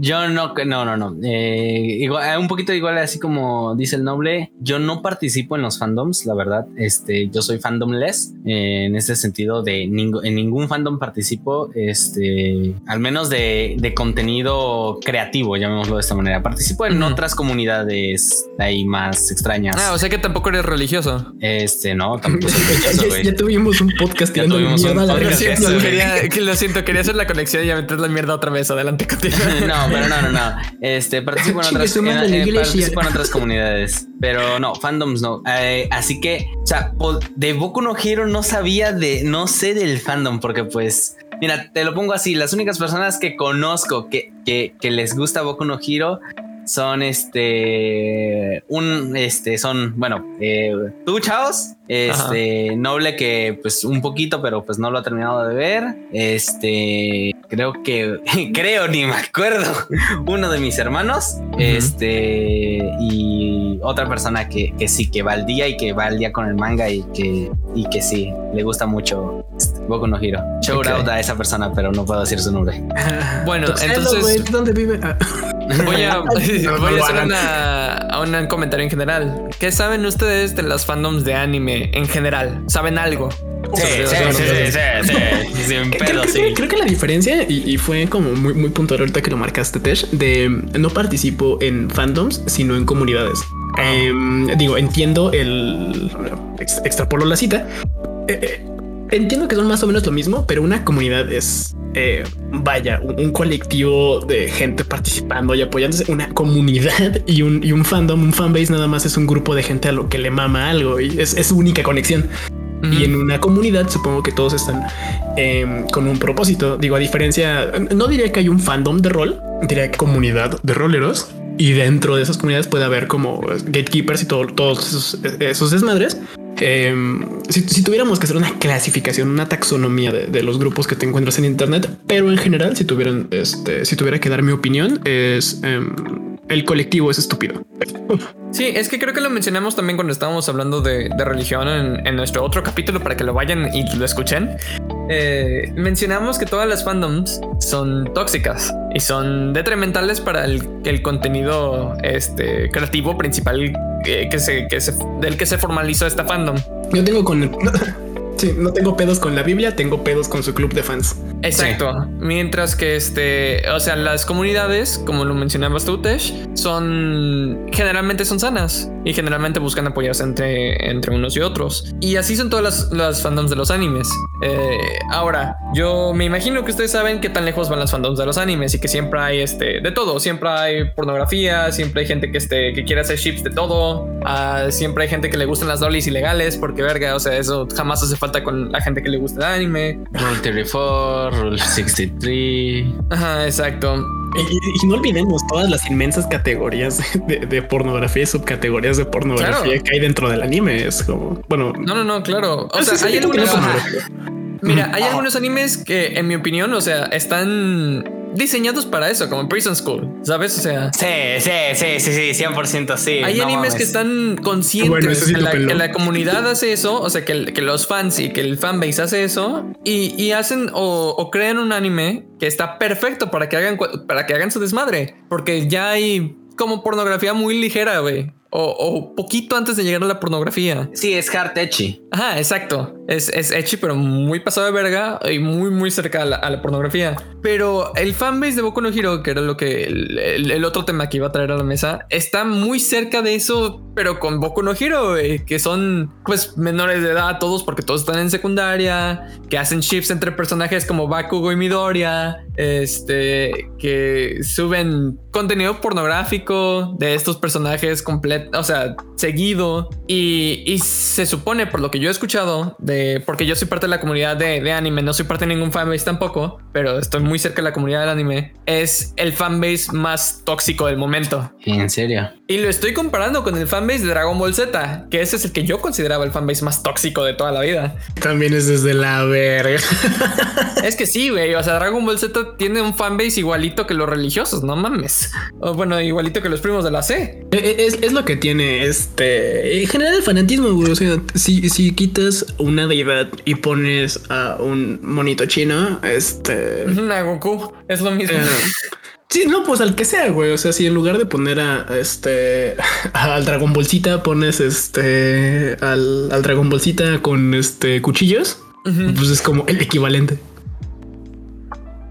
yo no, no, no, no. Eh, igual, eh, un poquito igual, así como dice el noble. Yo no participo en los fandoms, la verdad. Este, yo soy fandomless eh, en este sentido de ningú- en ningún fandom participo. Este, al menos de, de contenido creativo, llamémoslo de esta manera. Participo en otras comunidades ahí más extrañas. Ah, o sea que tampoco eres religioso. Este, no, tampoco soy [laughs] ya, religioso, ya- tuvimos un podcast Ya tirando tuvimos un mierda a la podcast. Quería, que lo siento, quería hacer la conexión y ya meter la mierda otra vez. Adelante, continúa. [laughs] No, pero no, no, no. Este, participo en otras, en- eh, participo en otras comunidades, pero no, fandoms no. Eh, así que, o sea, de Boku no Hero no sabía de, no sé del fandom, porque pues, mira, te lo pongo así, las únicas personas que conozco que, que, que les gusta Boku no Hero son este, un, este, son, bueno, eh, tú, Chaos, este, Noble que pues un poquito, pero pues no lo ha terminado de ver, este, creo que, [laughs] creo, ni me acuerdo, [laughs] uno de mis hermanos, este, y otra persona que, que sí, que va al día y que va al día con el manga y que, y que sí, le gusta mucho este, Boku no Hero. Shout Ok. out a esa persona, pero no puedo decir su nombre. Bueno, Hello, entonces- ¿dónde vive? Ah. [laughs] Voy a, [laughs] voy hacer una, a un comentario en general. ¿Qué saben ustedes de las fandoms de anime en general? ¿Saben algo? Sí, sí, sí, [laughs] sí, sí, Eh, creo, sí. que, creo que la diferencia, y, y fue como muy, muy puntual ahorita que lo marcaste, Tesh, de no participo en fandoms, sino en comunidades. Em, digo, entiendo el. ex- extrapolo la cita. Entiendo que son más o menos lo mismo, pero una comunidad es. eh, vaya, un, un colectivo de gente participando y apoyándose, una comunidad y un, y un fandom, un fanbase nada más es un grupo de gente a lo que le mama algo y es, es su única conexión. Y en una comunidad supongo que todos están em, con un propósito. Digo, a diferencia, no diría que hay un fandom de rol, diría que comunidad de roleros. Y dentro de esas comunidades puede haber como gatekeepers y todo- todos esos, esos desmadres. Em, si, si tuviéramos que hacer una clasificación, una taxonomía de, de los grupos que te encuentras en Internet, pero en general, si tuvieran, este, si tuviera que dar mi opinión, es em, el colectivo es estúpido. Sí, es que creo que lo mencionamos también cuando estábamos hablando de, de religión en, en nuestro otro capítulo para que lo vayan y lo escuchen. Eh, mencionamos que todas las fandoms son tóxicas y son detrimentales para el, el contenido este, creativo principal eh, que se, que se, del que se formalizó esta fandom. Yo tengo con [laughs] sí, no tengo pedos con la Biblia, tengo pedos con su club de fans. Exacto. Mientras que este, o sea, las comunidades, como lo mencionabas tú, Tesh, son generalmente son sanas y generalmente buscan apoyarse entre, entre unos y otros. Y así son todas las, las fandoms de los animes. Eh, ahora, yo me imagino que ustedes saben qué tan lejos van las fandoms de los animes y que siempre hay este de todo. Siempre hay pornografía, siempre hay gente que este que quiere hacer ships de todo. ah, siempre hay gente que le gustan las dollies ilegales porque verga, o sea, eso jamás hace falta con la gente que le gusta el anime. Rule 34, Rule 63. Ajá, exacto. Y, no olvidemos todas las inmensas categorías [laughs] de, de pornografía y subcategorías de pornografía Claro. que hay dentro del anime. Es como, bueno, No, no, no, claro. O es- sea, es hay algunos. Mira, hay algunos animes que, en mi opinión, o sea, están diseñados para eso, como Prison School, ¿sabes? O sea, Sí, sí, sí, sí, sí, 100% sí. hay no animes mames. que están conscientes Bueno, ese sí que, la, peló. que la comunidad hace eso, o sea, que, que los fans y que el fanbase hace eso y, y hacen o, o crean un anime que está perfecto para que hagan cu- para que hagan su desmadre, porque ya hay como pornografía muy ligera, güey, o, o poquito antes de llegar a la pornografía. Sí, es hard etchy. Ajá, exacto. Es, es edgy, pero muy pasado de verga y muy, muy cerca a la, a la pornografía. Pero el fanbase de Boku no Hero, que era lo que el, el- el otro tema que iba a traer a la mesa, está muy cerca de eso, pero con Boku no Hero, que son pues menores de edad todos porque todos están en secundaria, que hacen ships entre personajes como Bakugo y Midoriya, este, que suben contenido pornográfico de estos personajes completo, o sea, seguido. Y, y se supone, por lo que yo he escuchado, de porque yo soy parte de la comunidad de, de anime, no soy parte de ningún fanbase tampoco, pero estoy muy cerca de la comunidad del anime, es el fanbase más tóxico del momento. En serio. Y lo estoy comparando con el fanbase de Dragon Ball Z, que ese es el que yo consideraba el fanbase más tóxico de toda la vida. También es desde la verga. [laughs] Es que sí, güey. O sea, Dragon Ball Z tiene un fanbase igualito que los religiosos, no mames. O bueno, igualito que los primos de la C. Eh, Es, es lo que tiene este. En general, el fanatismo, güey. O sea, si, si quitas una deidad y pones a un monito chino, este. A Goku es lo mismo. eh, Sí, no, pues al que sea, güey. O sea, si en lugar de poner a este [laughs] al Dragon Ballcita pones este al, al Dragon Ballcita con este cuchillos, pues es como el equivalente.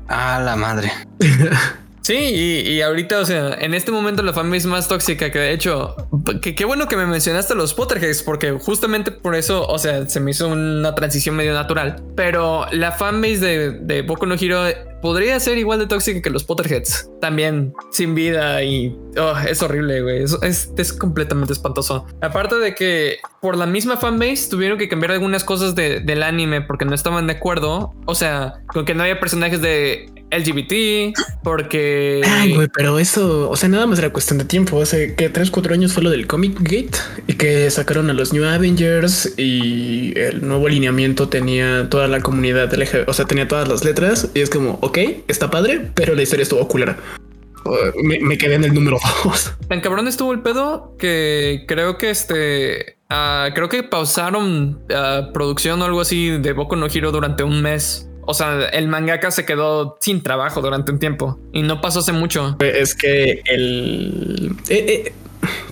A la madre. [laughs] Sí, y, y ahorita, o sea, en este momento la fanbase más tóxica que de hecho, que qué bueno que me mencionaste los Potterheads, porque justamente por eso, o sea, se me hizo una transición medio natural. Pero la fanbase de, de Boku no Hero podría ser igual de tóxica que los Potterheads. También sin vida y oh, es horrible, güey. Es, completamente espantoso. Aparte de que por la misma fanbase tuvieron que cambiar algunas cosas de- del anime porque no estaban de acuerdo. O sea, con que no había personajes de LGBT, porque... Ay, güey, pero eso, o sea, nada más era cuestión de tiempo. Hace que 3, 4 años fue lo del Comic Gate y que sacaron a los New Avengers y el nuevo alineamiento tenía toda la comunidad LG, o sea, tenía todas las letras y es como, ok, está padre, pero la historia estuvo culera. Uh, me, me quedé en el número [laughs] 2. Tan cabrón estuvo el pedo que creo que este. ah, creo que pausaron ah, producción o algo así de Boku no Hero durante un mes. O sea, el mangaka se quedó sin trabajo durante un tiempo y no pasó hace mucho. Es que el... eh, eh,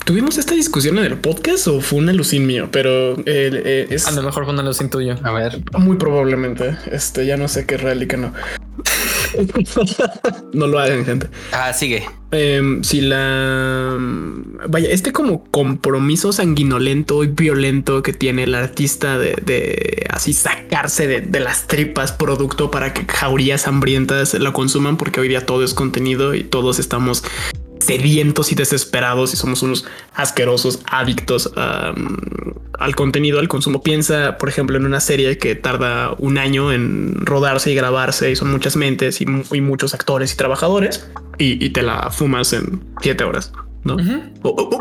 ¿Tuvimos esta discusión en el podcast o fue un alucin mío? Pero eh, eh, es A lo mejor fue una lo tuyo. A ver. muy probablemente. Este ya no sé qué es real y qué no. [laughs] no lo hagan, gente. Ah, sigue. Em, si la vaya, este como compromiso sanguinolento y violento que tiene el artista de, de así sacarse de, de las tripas producto para que jaurías hambrientas lo consuman, porque hoy día todo es contenido y todos estamos sedientos y desesperados y somos unos asquerosos adictos al contenido, al consumo. Piensa, por ejemplo, en una serie que tarda un año en rodarse y grabarse y son muchas mentes y, mu- y muchos actores y trabajadores y, y te la fumas en siete horas. ¿no?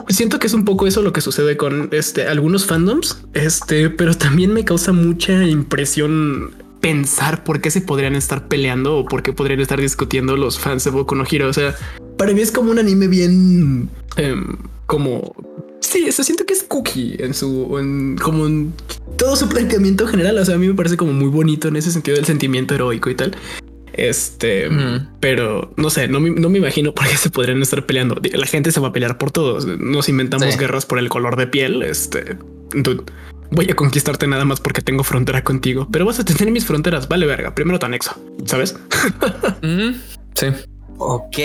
Siento que es un poco eso lo que sucede con este algunos fandoms, este, pero también me causa mucha impresión pensar por qué se podrían estar peleando o por qué podrían estar discutiendo los fans de Boku no Hero. O sea, para mí es como un anime bien em, como sí, eso siento que es cookie en su en, como en todo su planteamiento general. O sea, a mí me parece como muy bonito en ese sentido del sentimiento heroico y tal. Este, pero no sé, no me, no me imagino por qué se podrían estar peleando. La gente se va a pelear por todos. Nos inventamos Sí. guerras por el color de piel. Este, dude, voy a conquistarte nada más porque tengo frontera contigo, pero vas a tener mis fronteras. Vale, verga. Primero te anexo, sabes? [laughs] Sí. Ok.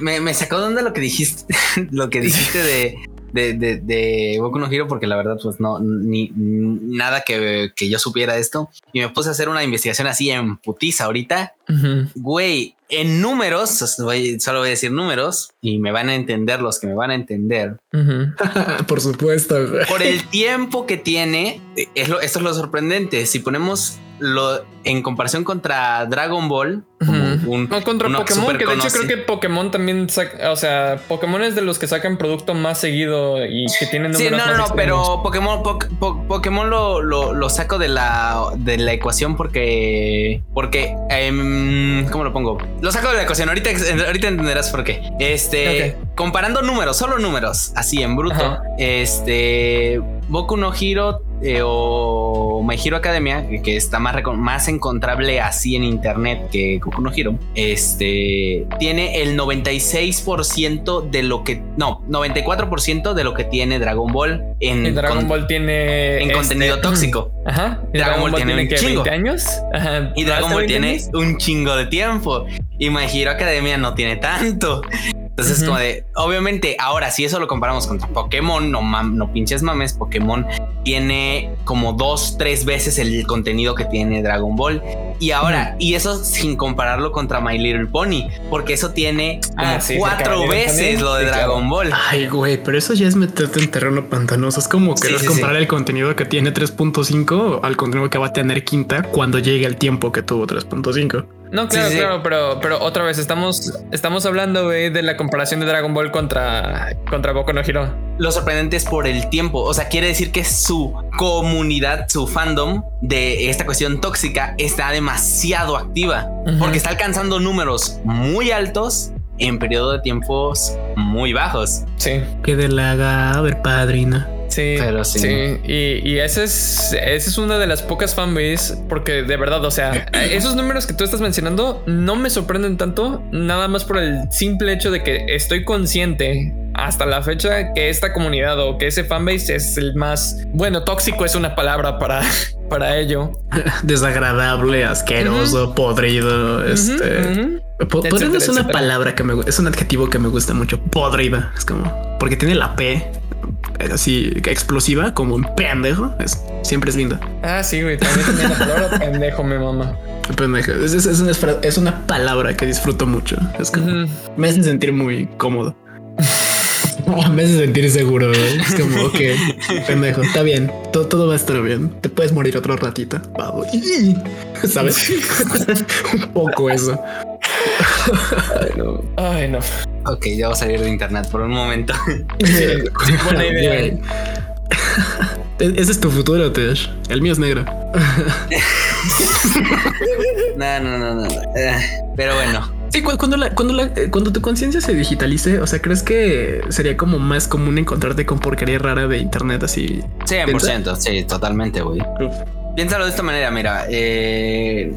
Me, me sacó de onda lo que dijiste. [laughs] lo que dijiste de. De, de, de Boku no Hero, porque la verdad, pues no, ni nada que, que yo supiera esto. Y me puse a hacer una investigación así en putiza ahorita. Ujú. Güey, en números, os voy- solo voy a decir números y me van a entender los que me van a entender. Ujú. [laughs] por supuesto. güey. Por el tiempo que tiene, es lo, esto es lo sorprendente. Si ponemos lo en comparación contra Dragon Ball, como Ujú. Un, No contra Pokémon, que de hecho creo que Pokémon también saca, o sea, Pokémon es de los que sacan producto más seguido y que tienen Sí, números no, no, no, pero Pokémon, Po- Po- Pokémon lo, lo, lo saco de la, de la ecuación porque, porque, em, ¿cómo lo pongo? Lo saco de la ecuación. Ahorita, ahorita entenderás por qué. Este, comparando números, solo números, así en bruto. Ajá. Este, Boku no Hero eh, o My Hero Academia, que está más, más encontrable así en internet que Goku no Hero, este tiene el 96% de lo que no, 94% de lo que tiene Dragon Ball en Dragon Ball tiene en contenido este, tóxico. Ajá. Dragon, Ball, tiene, un chingo. 20 años. Y Dragon Ball tiene un chingo de tiempo. Y My Hero Academia no tiene tanto. Entonces, como de, obviamente, ahora si eso lo comparamos contra Pokémon, no, no pinches mames, Pokémon tiene como dos, tres veces el contenido que tiene Dragon Ball. Y ahora, y eso sin compararlo contra My Little Pony, porque eso tiene ah, cuatro veces lo de Dragon Ball. Ay, güey, pero eso ya es meterte en terreno pantanoso. Es como querer comparar el contenido que tiene 3.5 al contenido que va a tener quinta cuando llegue el tiempo que tuvo 3.5. No, claro, claro, pero, pero otra vez estamos, estamos hablando de la comparación de Dragon Ball contra, contra Boku no Hero. Lo sorprendente es por el tiempo. O sea, quiere decir que su comunidad, su fandom de esta cuestión tóxica está demasiado activa porque está alcanzando números muy altos en periodo de tiempos muy bajos. Sí. Que de la a ver, padrina. Sí, pero sí. sí. Y, y esa es, esa es una de las pocas fanbase, porque de verdad, o sea, [clears throat] esos números que tú estás mencionando no me sorprenden tanto, nada más por el simple hecho de que estoy consciente hasta la fecha que esta comunidad o que ese fanbase es el más bueno, tóxico es una palabra para, [laughs] para ello. [laughs] Desagradable, asqueroso, podrido. Este podrido es una palabra que me es un adjetivo que me gusta mucho. Podrida es como porque tiene la P así explosiva como un pendejo. Es, siempre es lindo. Ah, sí, güey. También tiene la palabra [laughs] pendejo, mi mamá. Pendejo. Es, es, una, palabra que disfruto mucho. Es como me hace sentir muy cómodo. [laughs] me hace sentir seguro. Es como, ok, pendejo, está bien. Todo, todo va a estar bien. Te puedes morir otro ratito. [laughs] ¿Sabes? un poco eso. Ay, no. Ay, no. Ok, ya voy a salir de internet por un momento. [laughs] buena [laughs] idea. Ese es tu futuro, Tesh. El mío es negro. [laughs] no, no, no, no. Eh, pero bueno. Sí, cuando, la, cuando, la, eh, cuando tu conciencia se digitalice, o sea, ¿crees que sería como más común encontrarte con porquería rara de internet así? 100%, sí, totalmente, güey. Piénsalo de esta manera, mira, eh,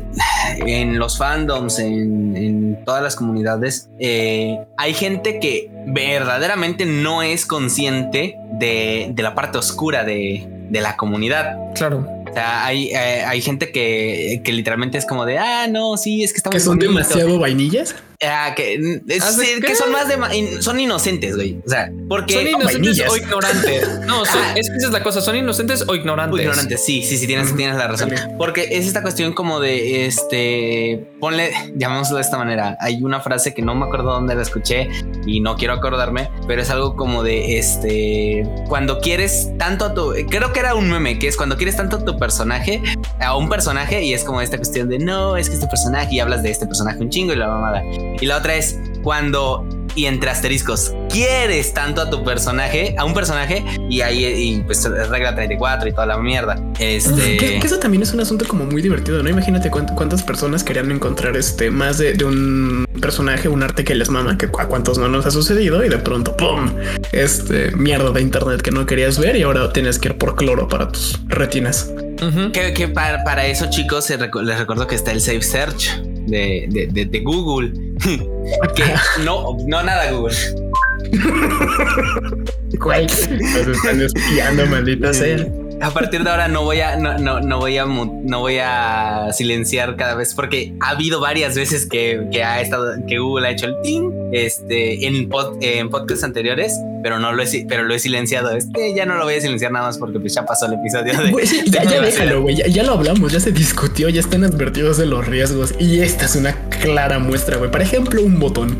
en los fandoms, en, todas las comunidades, eh, hay gente que verdaderamente no es consciente de, la parte oscura de, de la comunidad. Claro. O sea, hay, eh, hay gente que, que, literalmente es como de, ah, no, sí, es que estamos... Que son demasiado vainillas. Ah, que, que son más de son inocentes, güey. O sea, porque son inocentes o ignorantes. No, [laughs] es que esa es la cosa, son inocentes o ignorantes. Ignorantes, sí, sí, sí, tienes, tienes la razón. Porque es esta cuestión como de este, ponle, llamémoslo de esta manera. Hay una frase que no me acuerdo dónde la escuché y no quiero acordarme, pero es algo como de este, cuando quieres tanto a tu, creo que era un meme, que es cuando quieres tanto a tu personaje, a un personaje y es como esta cuestión de no, es que este personaje y hablas de este personaje un chingo y la mamada. Y la otra es cuando, y entre asteriscos, quieres tanto a tu personaje, a un personaje, y ahí y pues regla 34 y toda la mierda. Este. Que, eso también es un asunto como muy divertido, ¿no? Imagínate cuántas personas querían encontrar este más de, un personaje, un arte que les mama, que a cuántos no nos ha sucedido, y de pronto, ¡pum! Este mierda de internet que no querías ver, y ahora tienes que ir por cloro para tus retinas. que, para, eso, chicos, les recuerdo que está el Safe Search de, de Google [laughs] que no, no nada, Google. ¿Cuál? Nos están espiando, maldita sea a partir de ahora no voy a no, no, no, voy a no voy a silenciar cada vez porque ha habido varias veces que, que ha estado que Google ha hecho el ting este en, en podcasts anteriores pero no lo he pero lo he silenciado este ya no lo voy a silenciar nada más porque pues ya pasó el episodio de, [laughs] ya, ya déjalo güey ya, lo hablamos ya se discutió ya están advertidos de los riesgos y esta es una clara muestra güey por ejemplo un botón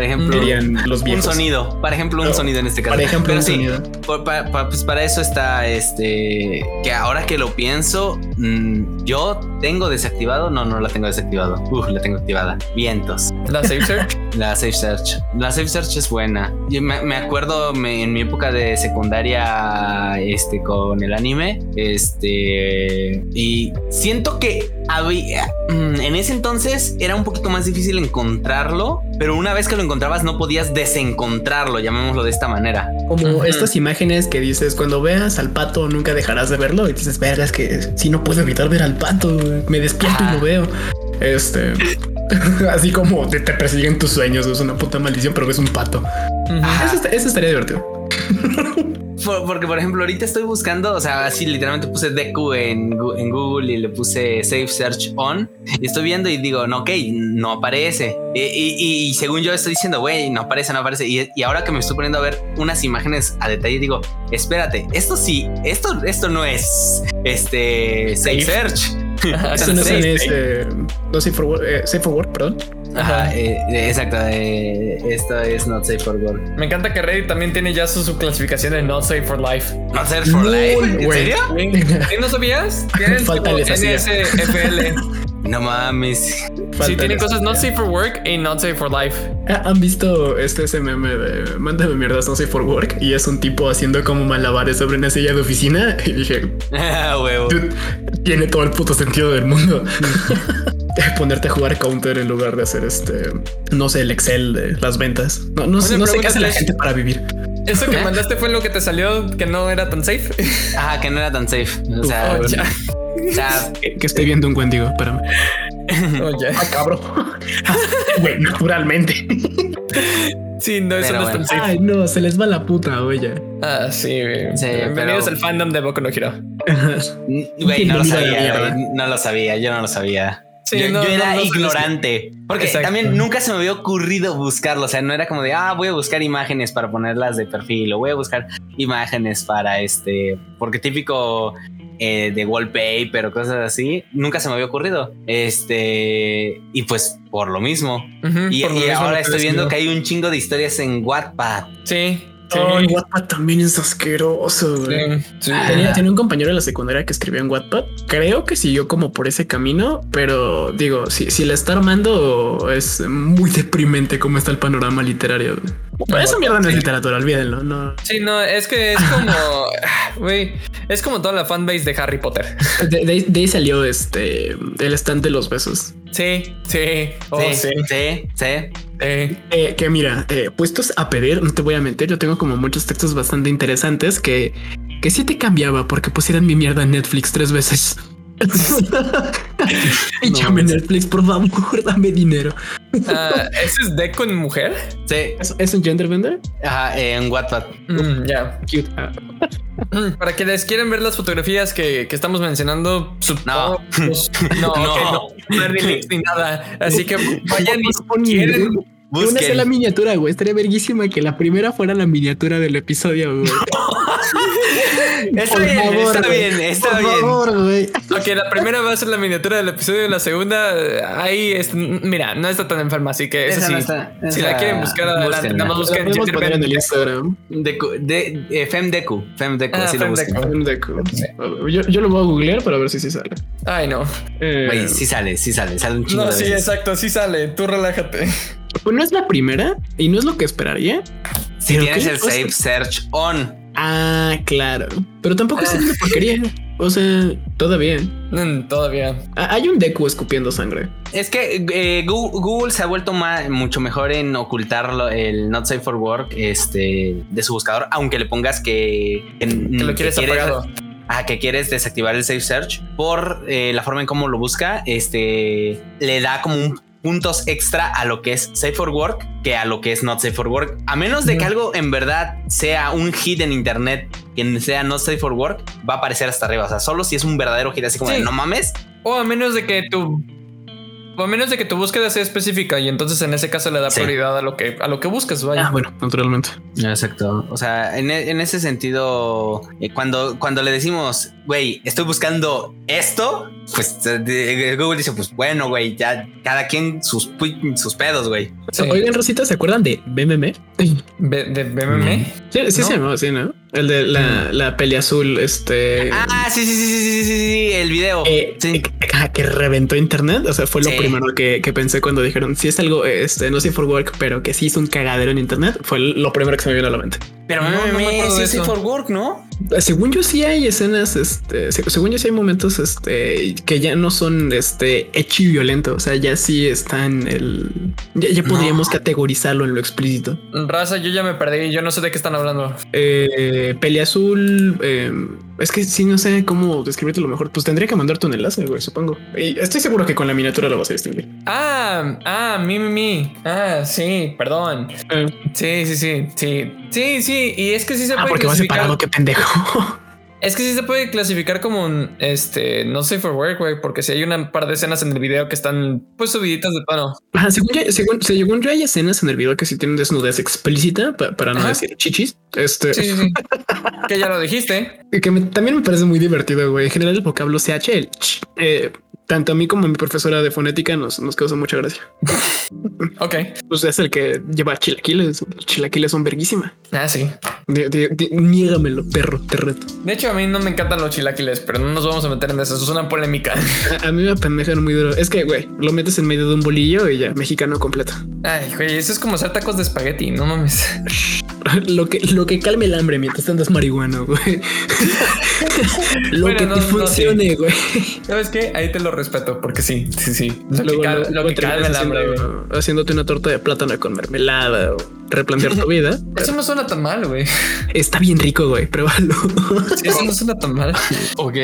por ejemplo, los un sonido. Por ejemplo, un sonido en este caso. Por ejemplo, un sonido. pues para eso está este. Que ahora que lo pienso, mm, yo tengo desactivado. No, no la tengo desactivado. Uf, la tengo activada. Vientos. La Safe Search. La Safe Search. La Safe Search es buena. Yo me, me acuerdo me- en mi época de secundaria este, con el anime. Este. Y siento que había. mm, En ese entonces era un poquito más difícil encontrarlo. Pero una vez que lo encontrabas, no podías desencontrarlo, llamémoslo de esta manera. Como estas imágenes que dices, cuando veas al pato nunca dejarás de verlo y dices, verga, es que si no puedo evitar ver al pato, me despierto y lo veo. Este, [laughs] así como te, te persiguen tus sueños, es una puta maldición, pero ves un pato. Ujú. Ajá. Eso, est- eso estaría divertido. [laughs] Por- porque, por ejemplo, ahorita estoy buscando, o sea, así literalmente puse Deku en, en Google y le puse Safe Search On. Y estoy viendo y digo, no, ok, no aparece. Y, y- y- y según yo estoy diciendo, güey, no aparece, no aparece. Y, y ahora que me estoy poniendo a ver unas imágenes a detalle, digo, espérate, esto sí, esto, esto no es este Safe Safe. Search. Eso no es, eh, no safe for work, eh, safe for work, perdón. Ajá, eh, eh, exacto. eh, esto es not safe for work. Me encanta que Reddit también tiene ya su subclasificación de Not Safe for Life. Not safe for No, life. ¿En güey. serio? ¿Sí no sabías? Tienen así. NSFL. No mames. Sí, eso. cosas Not Safe for Work y Not Safe for Life. Ah, ¿Han visto este ese meme de Mándame mierdas, no safe for work? Y es un tipo haciendo como malabares sobre una silla de oficina. [laughs] Y dije, Ah, Huevo. Tiene todo el puto sentido del mundo. [laughs] Ponerte a jugar counter en lugar de hacer este, no sé, el Excel de las ventas. No, no, sé, Una no sé qué hace la gente para vivir. Eso que ¿Eh? mandaste fue lo que te salió que no era tan safe. Ajá, que no era tan safe. O sea, Oh, ya. o sea, Que, que estoy viendo un Wendigo, espérame. Oh, ya. Ah, cabrón. [laughs] Güey, naturalmente. Sí, no, eso Pero no es tan. Ay, no, se les va la puta olla. Ah, sí, güey. Sí, Bienvenidos pero- al fandom de Boku no Hero. güey, no lo sabía, güey, no lo sabía, yo no lo sabía. Sí, yo, no, yo era no, no, ignorante. Porque Exacto. también nunca se me había ocurrido buscarlo. O sea, no era como de, ah, voy a buscar imágenes para ponerlas de perfil o voy a buscar imágenes para este, porque típico eh, de wallpaper o cosas así, nunca se me había ocurrido. Este, y pues por lo mismo. Y, por lo y mismo ahora estoy viendo que hay un chingo de historias en Wattpad. Sí. Sí. Ay, Wattpad también es asqueroso, güey. Sí, sí. Tenía, tenía un compañero de la secundaria que escribió en Wattpad. Creo que siguió como por ese camino, pero digo, si, si la está armando, es muy deprimente cómo está el panorama literario. güey. Esa mierda no es literatura, olvídenlo. No. Sí, no, es que es como, [laughs] güey, es como toda la fanbase de Harry Potter. De, de- de ahí salió este el stand de los besos. Sí, sí, oh, sí, sí, sí, sí. sí. Eh, que mira, eh, puestos a pedir, no te voy a mentir, yo tengo como muchos textos bastante interesantes que, que sí te cambiaba porque pusieran mi mierda en Netflix tres veces. [laughs] y llame Netflix, por favor, [laughs] dame dinero. Ah, ¿Ese es Deco en mujer? Sí, ¿Es, es un gender bender? ajá, en Wattpad. Mm, ya. Cute. Ah, Mm, Para que les quieren ver las fotografías que, que estamos mencionando. No. pues, [laughs] no, No. ok, no, no ni nada. Así que vayan y quieren. Una Busquen. sola miniatura, güey. Estaría verguísima que la primera fuera la miniatura del episodio, güey. Está Por bien, favor, está bien, está Por bien. favor, güey. Ok, la primera va a ser la miniatura del episodio, la segunda, eh, ahí es, mira, no está tan enferma, así que Esa sí. no está- si la quieren buscar adelante, nada más La busquen en el. Instagram. Deku, de, eh, Femdeku, Femdeku, Ah, así lo Femdeku. buscan. Yo, yo lo voy a googlear para ver si sí sale. Ay, no. Eh, Güey, sí sale, sí sale, sale un chingo No, de sí, veces. exacto, sí sale. Tú relájate. Pues no es la primera y no es lo que esperaría. Si ¿Pero tienes el cosa? Safe Search On. Ah, claro. Pero tampoco es Ah. una porquería. O sea, todavía. Mm, todavía. Ah, Hay un Deku escupiendo sangre. Es que eh, Google, se ha vuelto mucho mejor en ocultar el Not Safe for Work este, de su buscador, aunque le pongas que, que, Que lo quieres apagado. Ah, que quieres desactivar el Safe Search por eh, la forma en cómo lo busca, este le da como un puntos extra a lo que es Safe for Work que a lo que es Not Safe for Work. A menos de que algo en verdad sea un hit en internet que sea Not Safe for Work, va a aparecer hasta arriba. O sea, solo si es un verdadero hit así como Sí. de no mames. O a menos de que tu. O a menos de que tu búsqueda sea específica y entonces en ese caso le da Sí. prioridad a lo que a lo que buscas, vaya. Ah, bueno, naturalmente. Exacto. O sea, en, e- en ese sentido, eh, cuando, cuando le decimos, güey, estoy buscando esto, pues eh, Google dice, pues bueno, güey, ya cada quien sus, sus pedos, güey. Sí. Oigan, Rosita, ¿se acuerdan de BMM? ¿De BMM? Sí, sí, ¿No? se llamaba así, ¿no? El de la, la peli azul, este. Ah, sí, sí, sí, sí, sí, sí, sí, el video. Eh, sí. que, que, reventó internet. O sea, fue lo sí. primero que, que, pensé cuando dijeron si es algo, este, no sé for work, pero que sí hizo un cagadero en internet. Fue lo primero que se me vino a la mente. Pero no, no me sí for work, ¿no? Según yo, sí hay escenas, este, según yo, sí hay momentos, este, que ya no son, este, hecho y violento. O sea, ya sí están el, ya, ya podríamos no. categorizarlo en lo explícito. Raza, yo ya me perdí. Yo no sé de qué están hablando. Eh, peli azul. Eh, es que sí, no sé cómo describirte lo mejor. Pues tendría que mandarte un enlace, güey, supongo. Y estoy seguro que con la miniatura lo vas a distinguir. Ah, ah, mi, mi, mi. Ah, sí, perdón. Eh. Sí, sí, sí, sí. Sí, sí. Y es que sí se ah, puede. porque va separado, qué pendejo. [laughs] Es que sí se puede clasificar como un, este, no sé for work, güey, porque si hay una par de escenas en el video que están pues subiditas de tono. Ajá, según, yo, según, según yo hay escenas en el video que sí tienen desnudez explícita, pa, para no Ajá. decir chichis. Este. Sí, sí. [laughs] que ya lo dijiste. Que me, también me parece muy divertido, güey. En general el vocablo CH, el ch, eh, tanto a mí como a mi profesora de fonética nos, nos causa mucha gracia. [laughs] ok. Pues es el que lleva chilaquiles. Los chilaquiles son verguísima. Ah, sí. De, de, de, niégamelo, perro, te reto. De hecho, a mí no me encantan los chilaquiles, pero no nos vamos a meter en eso. Eso es una polémica. [laughs] A, a mí me apendejan muy duro. Es que, güey, lo metes en medio de un bolillo y ya, mexicano completo. Ay, güey, eso es como hacer tacos de espagueti, no mames. [laughs] [laughs] lo que, lo que calme el hambre mientras andas marihuana, güey. [laughs] lo bueno, que no, te funcione, güey. No, ¿Sabes qué? Ahí te lo respeto porque sí, sí, sí. Lo luego, que, cal, lo que calma el hambre, haciendo, haciéndote una torta de plátano con mermelada o replantear tu vida. [laughs] Eso no suena tan mal, güey. [laughs] Está bien rico, güey. Pruébalo. [laughs] Sí, eso no suena tan mal. ok.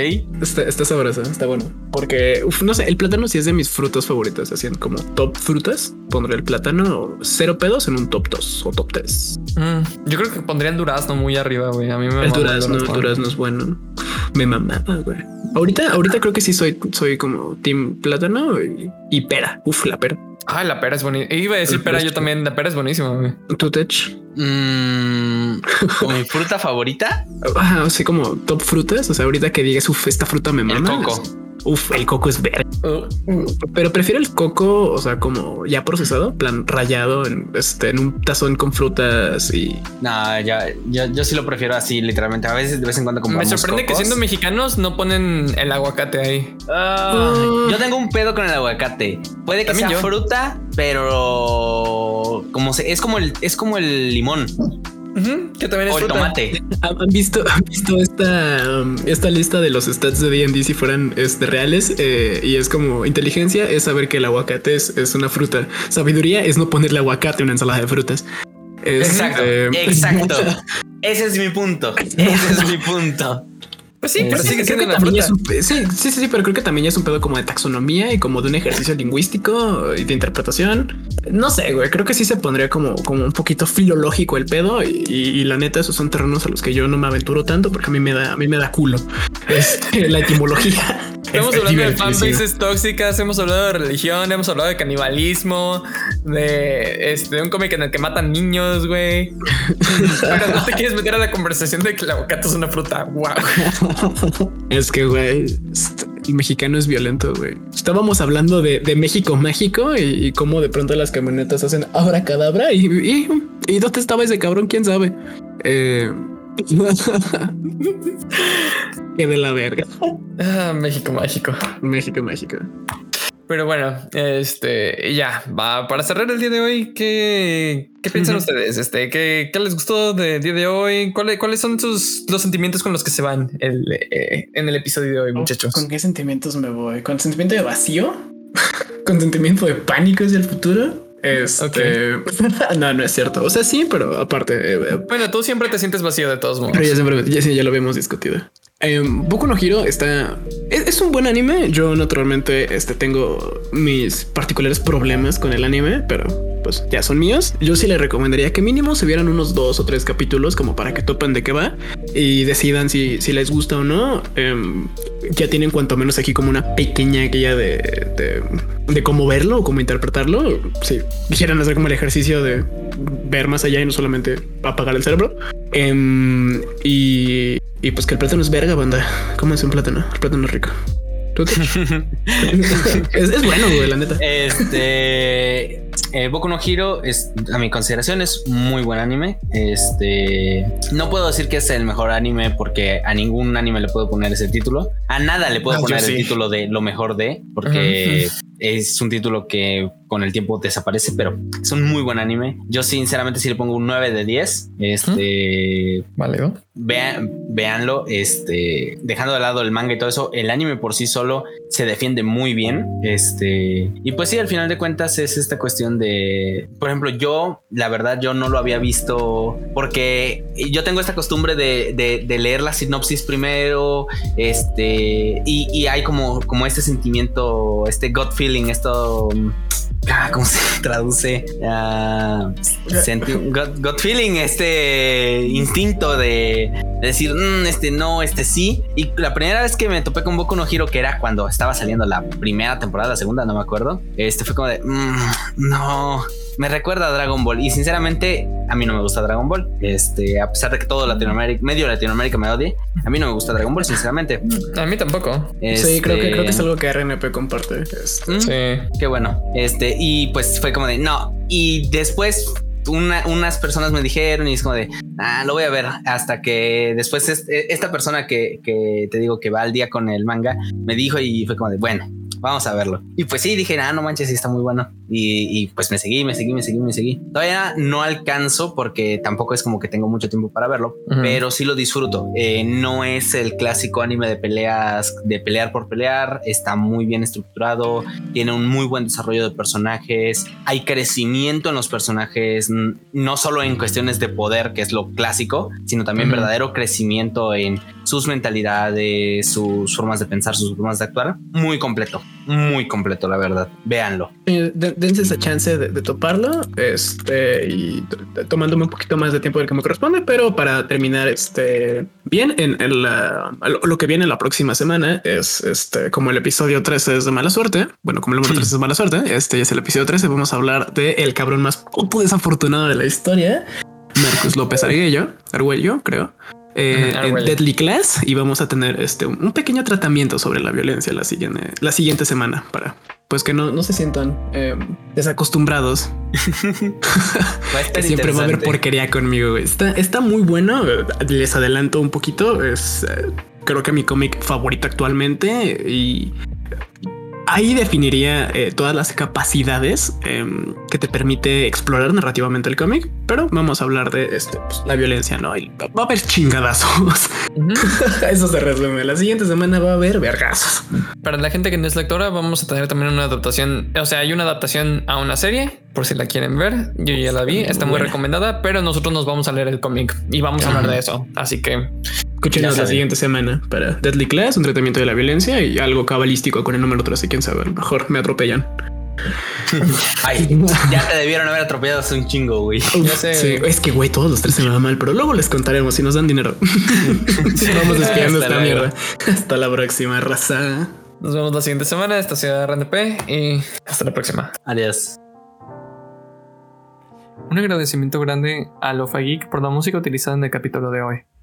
Está, está sabroso, está bueno. Porque, uf, no sé, el plátano sí es de mis frutas favoritas. Así como top frutas, pondré el plátano cero pedos en un top 2 o top 3. Mm, yo creo que pondría el durazno muy arriba, güey. A mí me el durazno, el durazno es bueno. Me mamaba, güey. Ahorita, ahorita creo que sí soy, soy como team plátano y, y pera. Uf, la pera. Ah, la pera es bonita. Iba a decir pera yo también. La pera es buenísima. güey. ¿Tu tech? Mm, ¿Mi fruta favorita? [laughs] Ah, así como top frutas. O sea, ahorita que digas, uf, esta fruta me mama. El coco. Uf, el coco es verde. Uh, Pero prefiero el coco, o sea, como ya procesado, plan rayado en, este, en un tazón con frutas y. No, ya, yo, yo sí lo prefiero así, literalmente. A veces de vez en cuando como. Me sorprende cocos. que siendo mexicanos no ponen el aguacate ahí. Uh, uh. Yo tengo un pedo con el aguacate. Puede que sea yo. fruta, pero como se, es como el es como el limón. Uh -huh, que también es o el tomate. ¿Han visto, han visto esta, um, esta lista de los stats de D&D si fueran este, reales? Eh, y es como inteligencia es saber que el aguacate es, es una fruta. Sabiduría es no ponerle aguacate a una ensalada de frutas. Es, exacto, eh, exacto. [laughs] Ese es mi punto. [laughs] Ese es mi punto. Pues sí, pero sí, sigue siendo una fruta. es un, sí, sí, sí, sí, pero creo que también es un pedo como de taxonomía y como de un ejercicio lingüístico y de interpretación. No sé, güey, creo que sí se pondría como, como un poquito filológico el pedo y, y, y, la neta esos son terrenos a los que yo no me aventuro tanto porque a mí me da, a mí me da culo [laughs] este, la etimología. Estamos hablando de fanbases tóxicas, hemos hablado de religión, hemos hablado de canibalismo, de, este, de un cómic en el que matan niños, güey. [laughs] Pero no te quieres meter a la conversación de que el aguacate es una fruta. Wow. Es que, güey, el mexicano es violento, güey. Estábamos hablando de, de México mágico y, y, cómo de pronto las camionetas hacen abracadabra y, y, y dónde estaba ese cabrón, quién sabe. Eh, que de la verga. Ah, México mágico. México mágico. Pero bueno, este ya va para cerrar el día de hoy. ¿Qué, qué piensan uh -huh. ustedes? Este, ¿qué, ¿qué, les gustó del día de hoy? ¿Cuáles, ¿Cuáles son sus los sentimientos con los que se van el, eh, en el episodio de hoy, muchachos? ¿Con qué sentimientos me voy? ¿Con sentimiento de vacío? [laughs] ¿Con sentimiento de pánico hacia el futuro? Este okay. [laughs] no, no es cierto. O sea, sí, pero aparte, eh, bueno, tú siempre te sientes vacío de todos modos. Pero ya siempre, ya, ya lo habíamos discutido. Eh, Boku no Hero está es, es, un buen anime. Yo naturalmente este, tengo mis particulares problemas con el anime, pero pues ya son míos. Yo sí le recomendaría que mínimo se vieran unos dos o tres capítulos como para que topen de qué va y decidan si, si les gusta o no. Eh, ya tienen cuanto menos aquí como una pequeña guía de, de, de cómo verlo o cómo interpretarlo. Si quisieran hacer como el ejercicio de ver más allá y no solamente apagar el cerebro. Eh, y, y, pues que el plátano es verga, banda. ¿Cómo es un plátano? El plátano es rico. [laughs] [laughs] es, es bueno, güey, la neta. Este eh, Boku no Hero es, a mi consideración, es muy buen anime. Este no puedo decir que es el mejor anime porque a ningún anime le puedo poner ese título. A nada le puedo poner sí. el título de lo mejor de, porque es un título que con el tiempo desaparece, pero es un muy buen anime. Yo sinceramente sí le pongo un 9 de 10. Este Válido. vean, véanlo, este, dejando de lado el manga y todo eso, el anime por sí solo se defiende muy bien. Este, y pues sí, al final de cuentas es esta cuestión de, por ejemplo, yo, la verdad, yo no lo había visto porque yo tengo esta costumbre de, de- leer la sinopsis primero, este, y, y hay como, como este sentimiento, este gut feeling, esto. Ah, ¿Cómo se [laughs] traduce? Gut, gut feeling, este instinto de, de decir, "Mm, este no, este sí. Y la primera vez que me topé con Boku no Hero, que era cuando estaba saliendo la primera temporada, la segunda, no me acuerdo, este fue como de, "Mm, no, me recuerda a Dragon Ball. Y sinceramente, a mí no me gusta Dragon Ball. Este, a pesar de que todo Latinoamérica, medio Latinoamérica me odie, a mí no me gusta Dragon Ball, sinceramente. A mí tampoco. Sí, creo que, creo que es Este, algo que RNP comparte. Este, ¿Mm? Sí. Qué bueno. Este, y pues fue como de no. Y después una- unas personas me dijeron y es como de ah, lo voy a ver hasta que después es- esta persona que, que te digo que va al día con el manga me dijo y fue como de bueno, vamos a verlo. Y pues sí, dije, ah, no manches, sí está muy bueno. Y, y, pues me seguí, me seguí, me seguí, me seguí. Todavía no alcanzo porque tampoco es como que tengo mucho tiempo para verlo, pero sí lo disfruto. Eh, no es el clásico anime de peleas, de pelear por pelear. Está muy bien estructurado, tiene un muy buen desarrollo de personajes. Hay crecimiento en los personajes, no solo en cuestiones de poder, que es lo clásico, sino también verdadero crecimiento en sus mentalidades, sus formas de pensar, sus formas de actuar. Muy completo, muy completo, la verdad. Véanlo. Eh, de- dense esa chance de, de toparlo este, y tomándome un poquito más de tiempo del que me corresponde, pero para terminar este, bien en, en la, lo, que viene la próxima semana es este, como el episodio 13 es de mala suerte. Bueno, como el número 13 es de mala suerte, este ya es el episodio 13. Vamos a hablar de el cabrón más puto desafortunado de la historia, Marcus López Arguello, Arguello, creo. Eh, en. Deadly Class y vamos a tener este un pequeño tratamiento sobre la violencia la siguiente, la siguiente semana para pues que no, no se sientan eh, desacostumbrados. [laughs] Va a estar Que siempre va a haber porquería conmigo. Está, está muy bueno. Les adelanto un poquito. Es eh, creo que mi cómic favorito actualmente y ahí definiría eh, todas las capacidades em, que te permite explorar narrativamente el cómic. Pero vamos a hablar de este, pues, la violencia, no? Y va a haber chingadazos. [laughs] Eso se resume. La siguiente semana va a haber vergazos. Para la gente que no es lectora, vamos a tener también una adaptación. O sea, hay una adaptación a una serie, por si la quieren ver. Yo ya la vi, está muy recomendada, pero nosotros nos vamos a leer el cómic y vamos a hablar de eso. Así que Escúchenos la siguiente semana para Deadly Class, un tratamiento de la violencia y algo cabalístico con el número 13. Quién sabe, a lo mejor me atropellan. [laughs] Ay, ya te debieron haber atropellado hace un chingo, güey. Sé. Sí, es que güey, todos los tres se me va mal, pero luego les contaremos si nos dan dinero. [laughs] Vamos despidiendo esta mierda. Hasta la próxima raza. nos vemos la siguiente semana. Esta ciudad RNP y hasta la próxima. Adiós. Un agradecimiento grande a Lofa Geek por la música utilizada en el capítulo de hoy.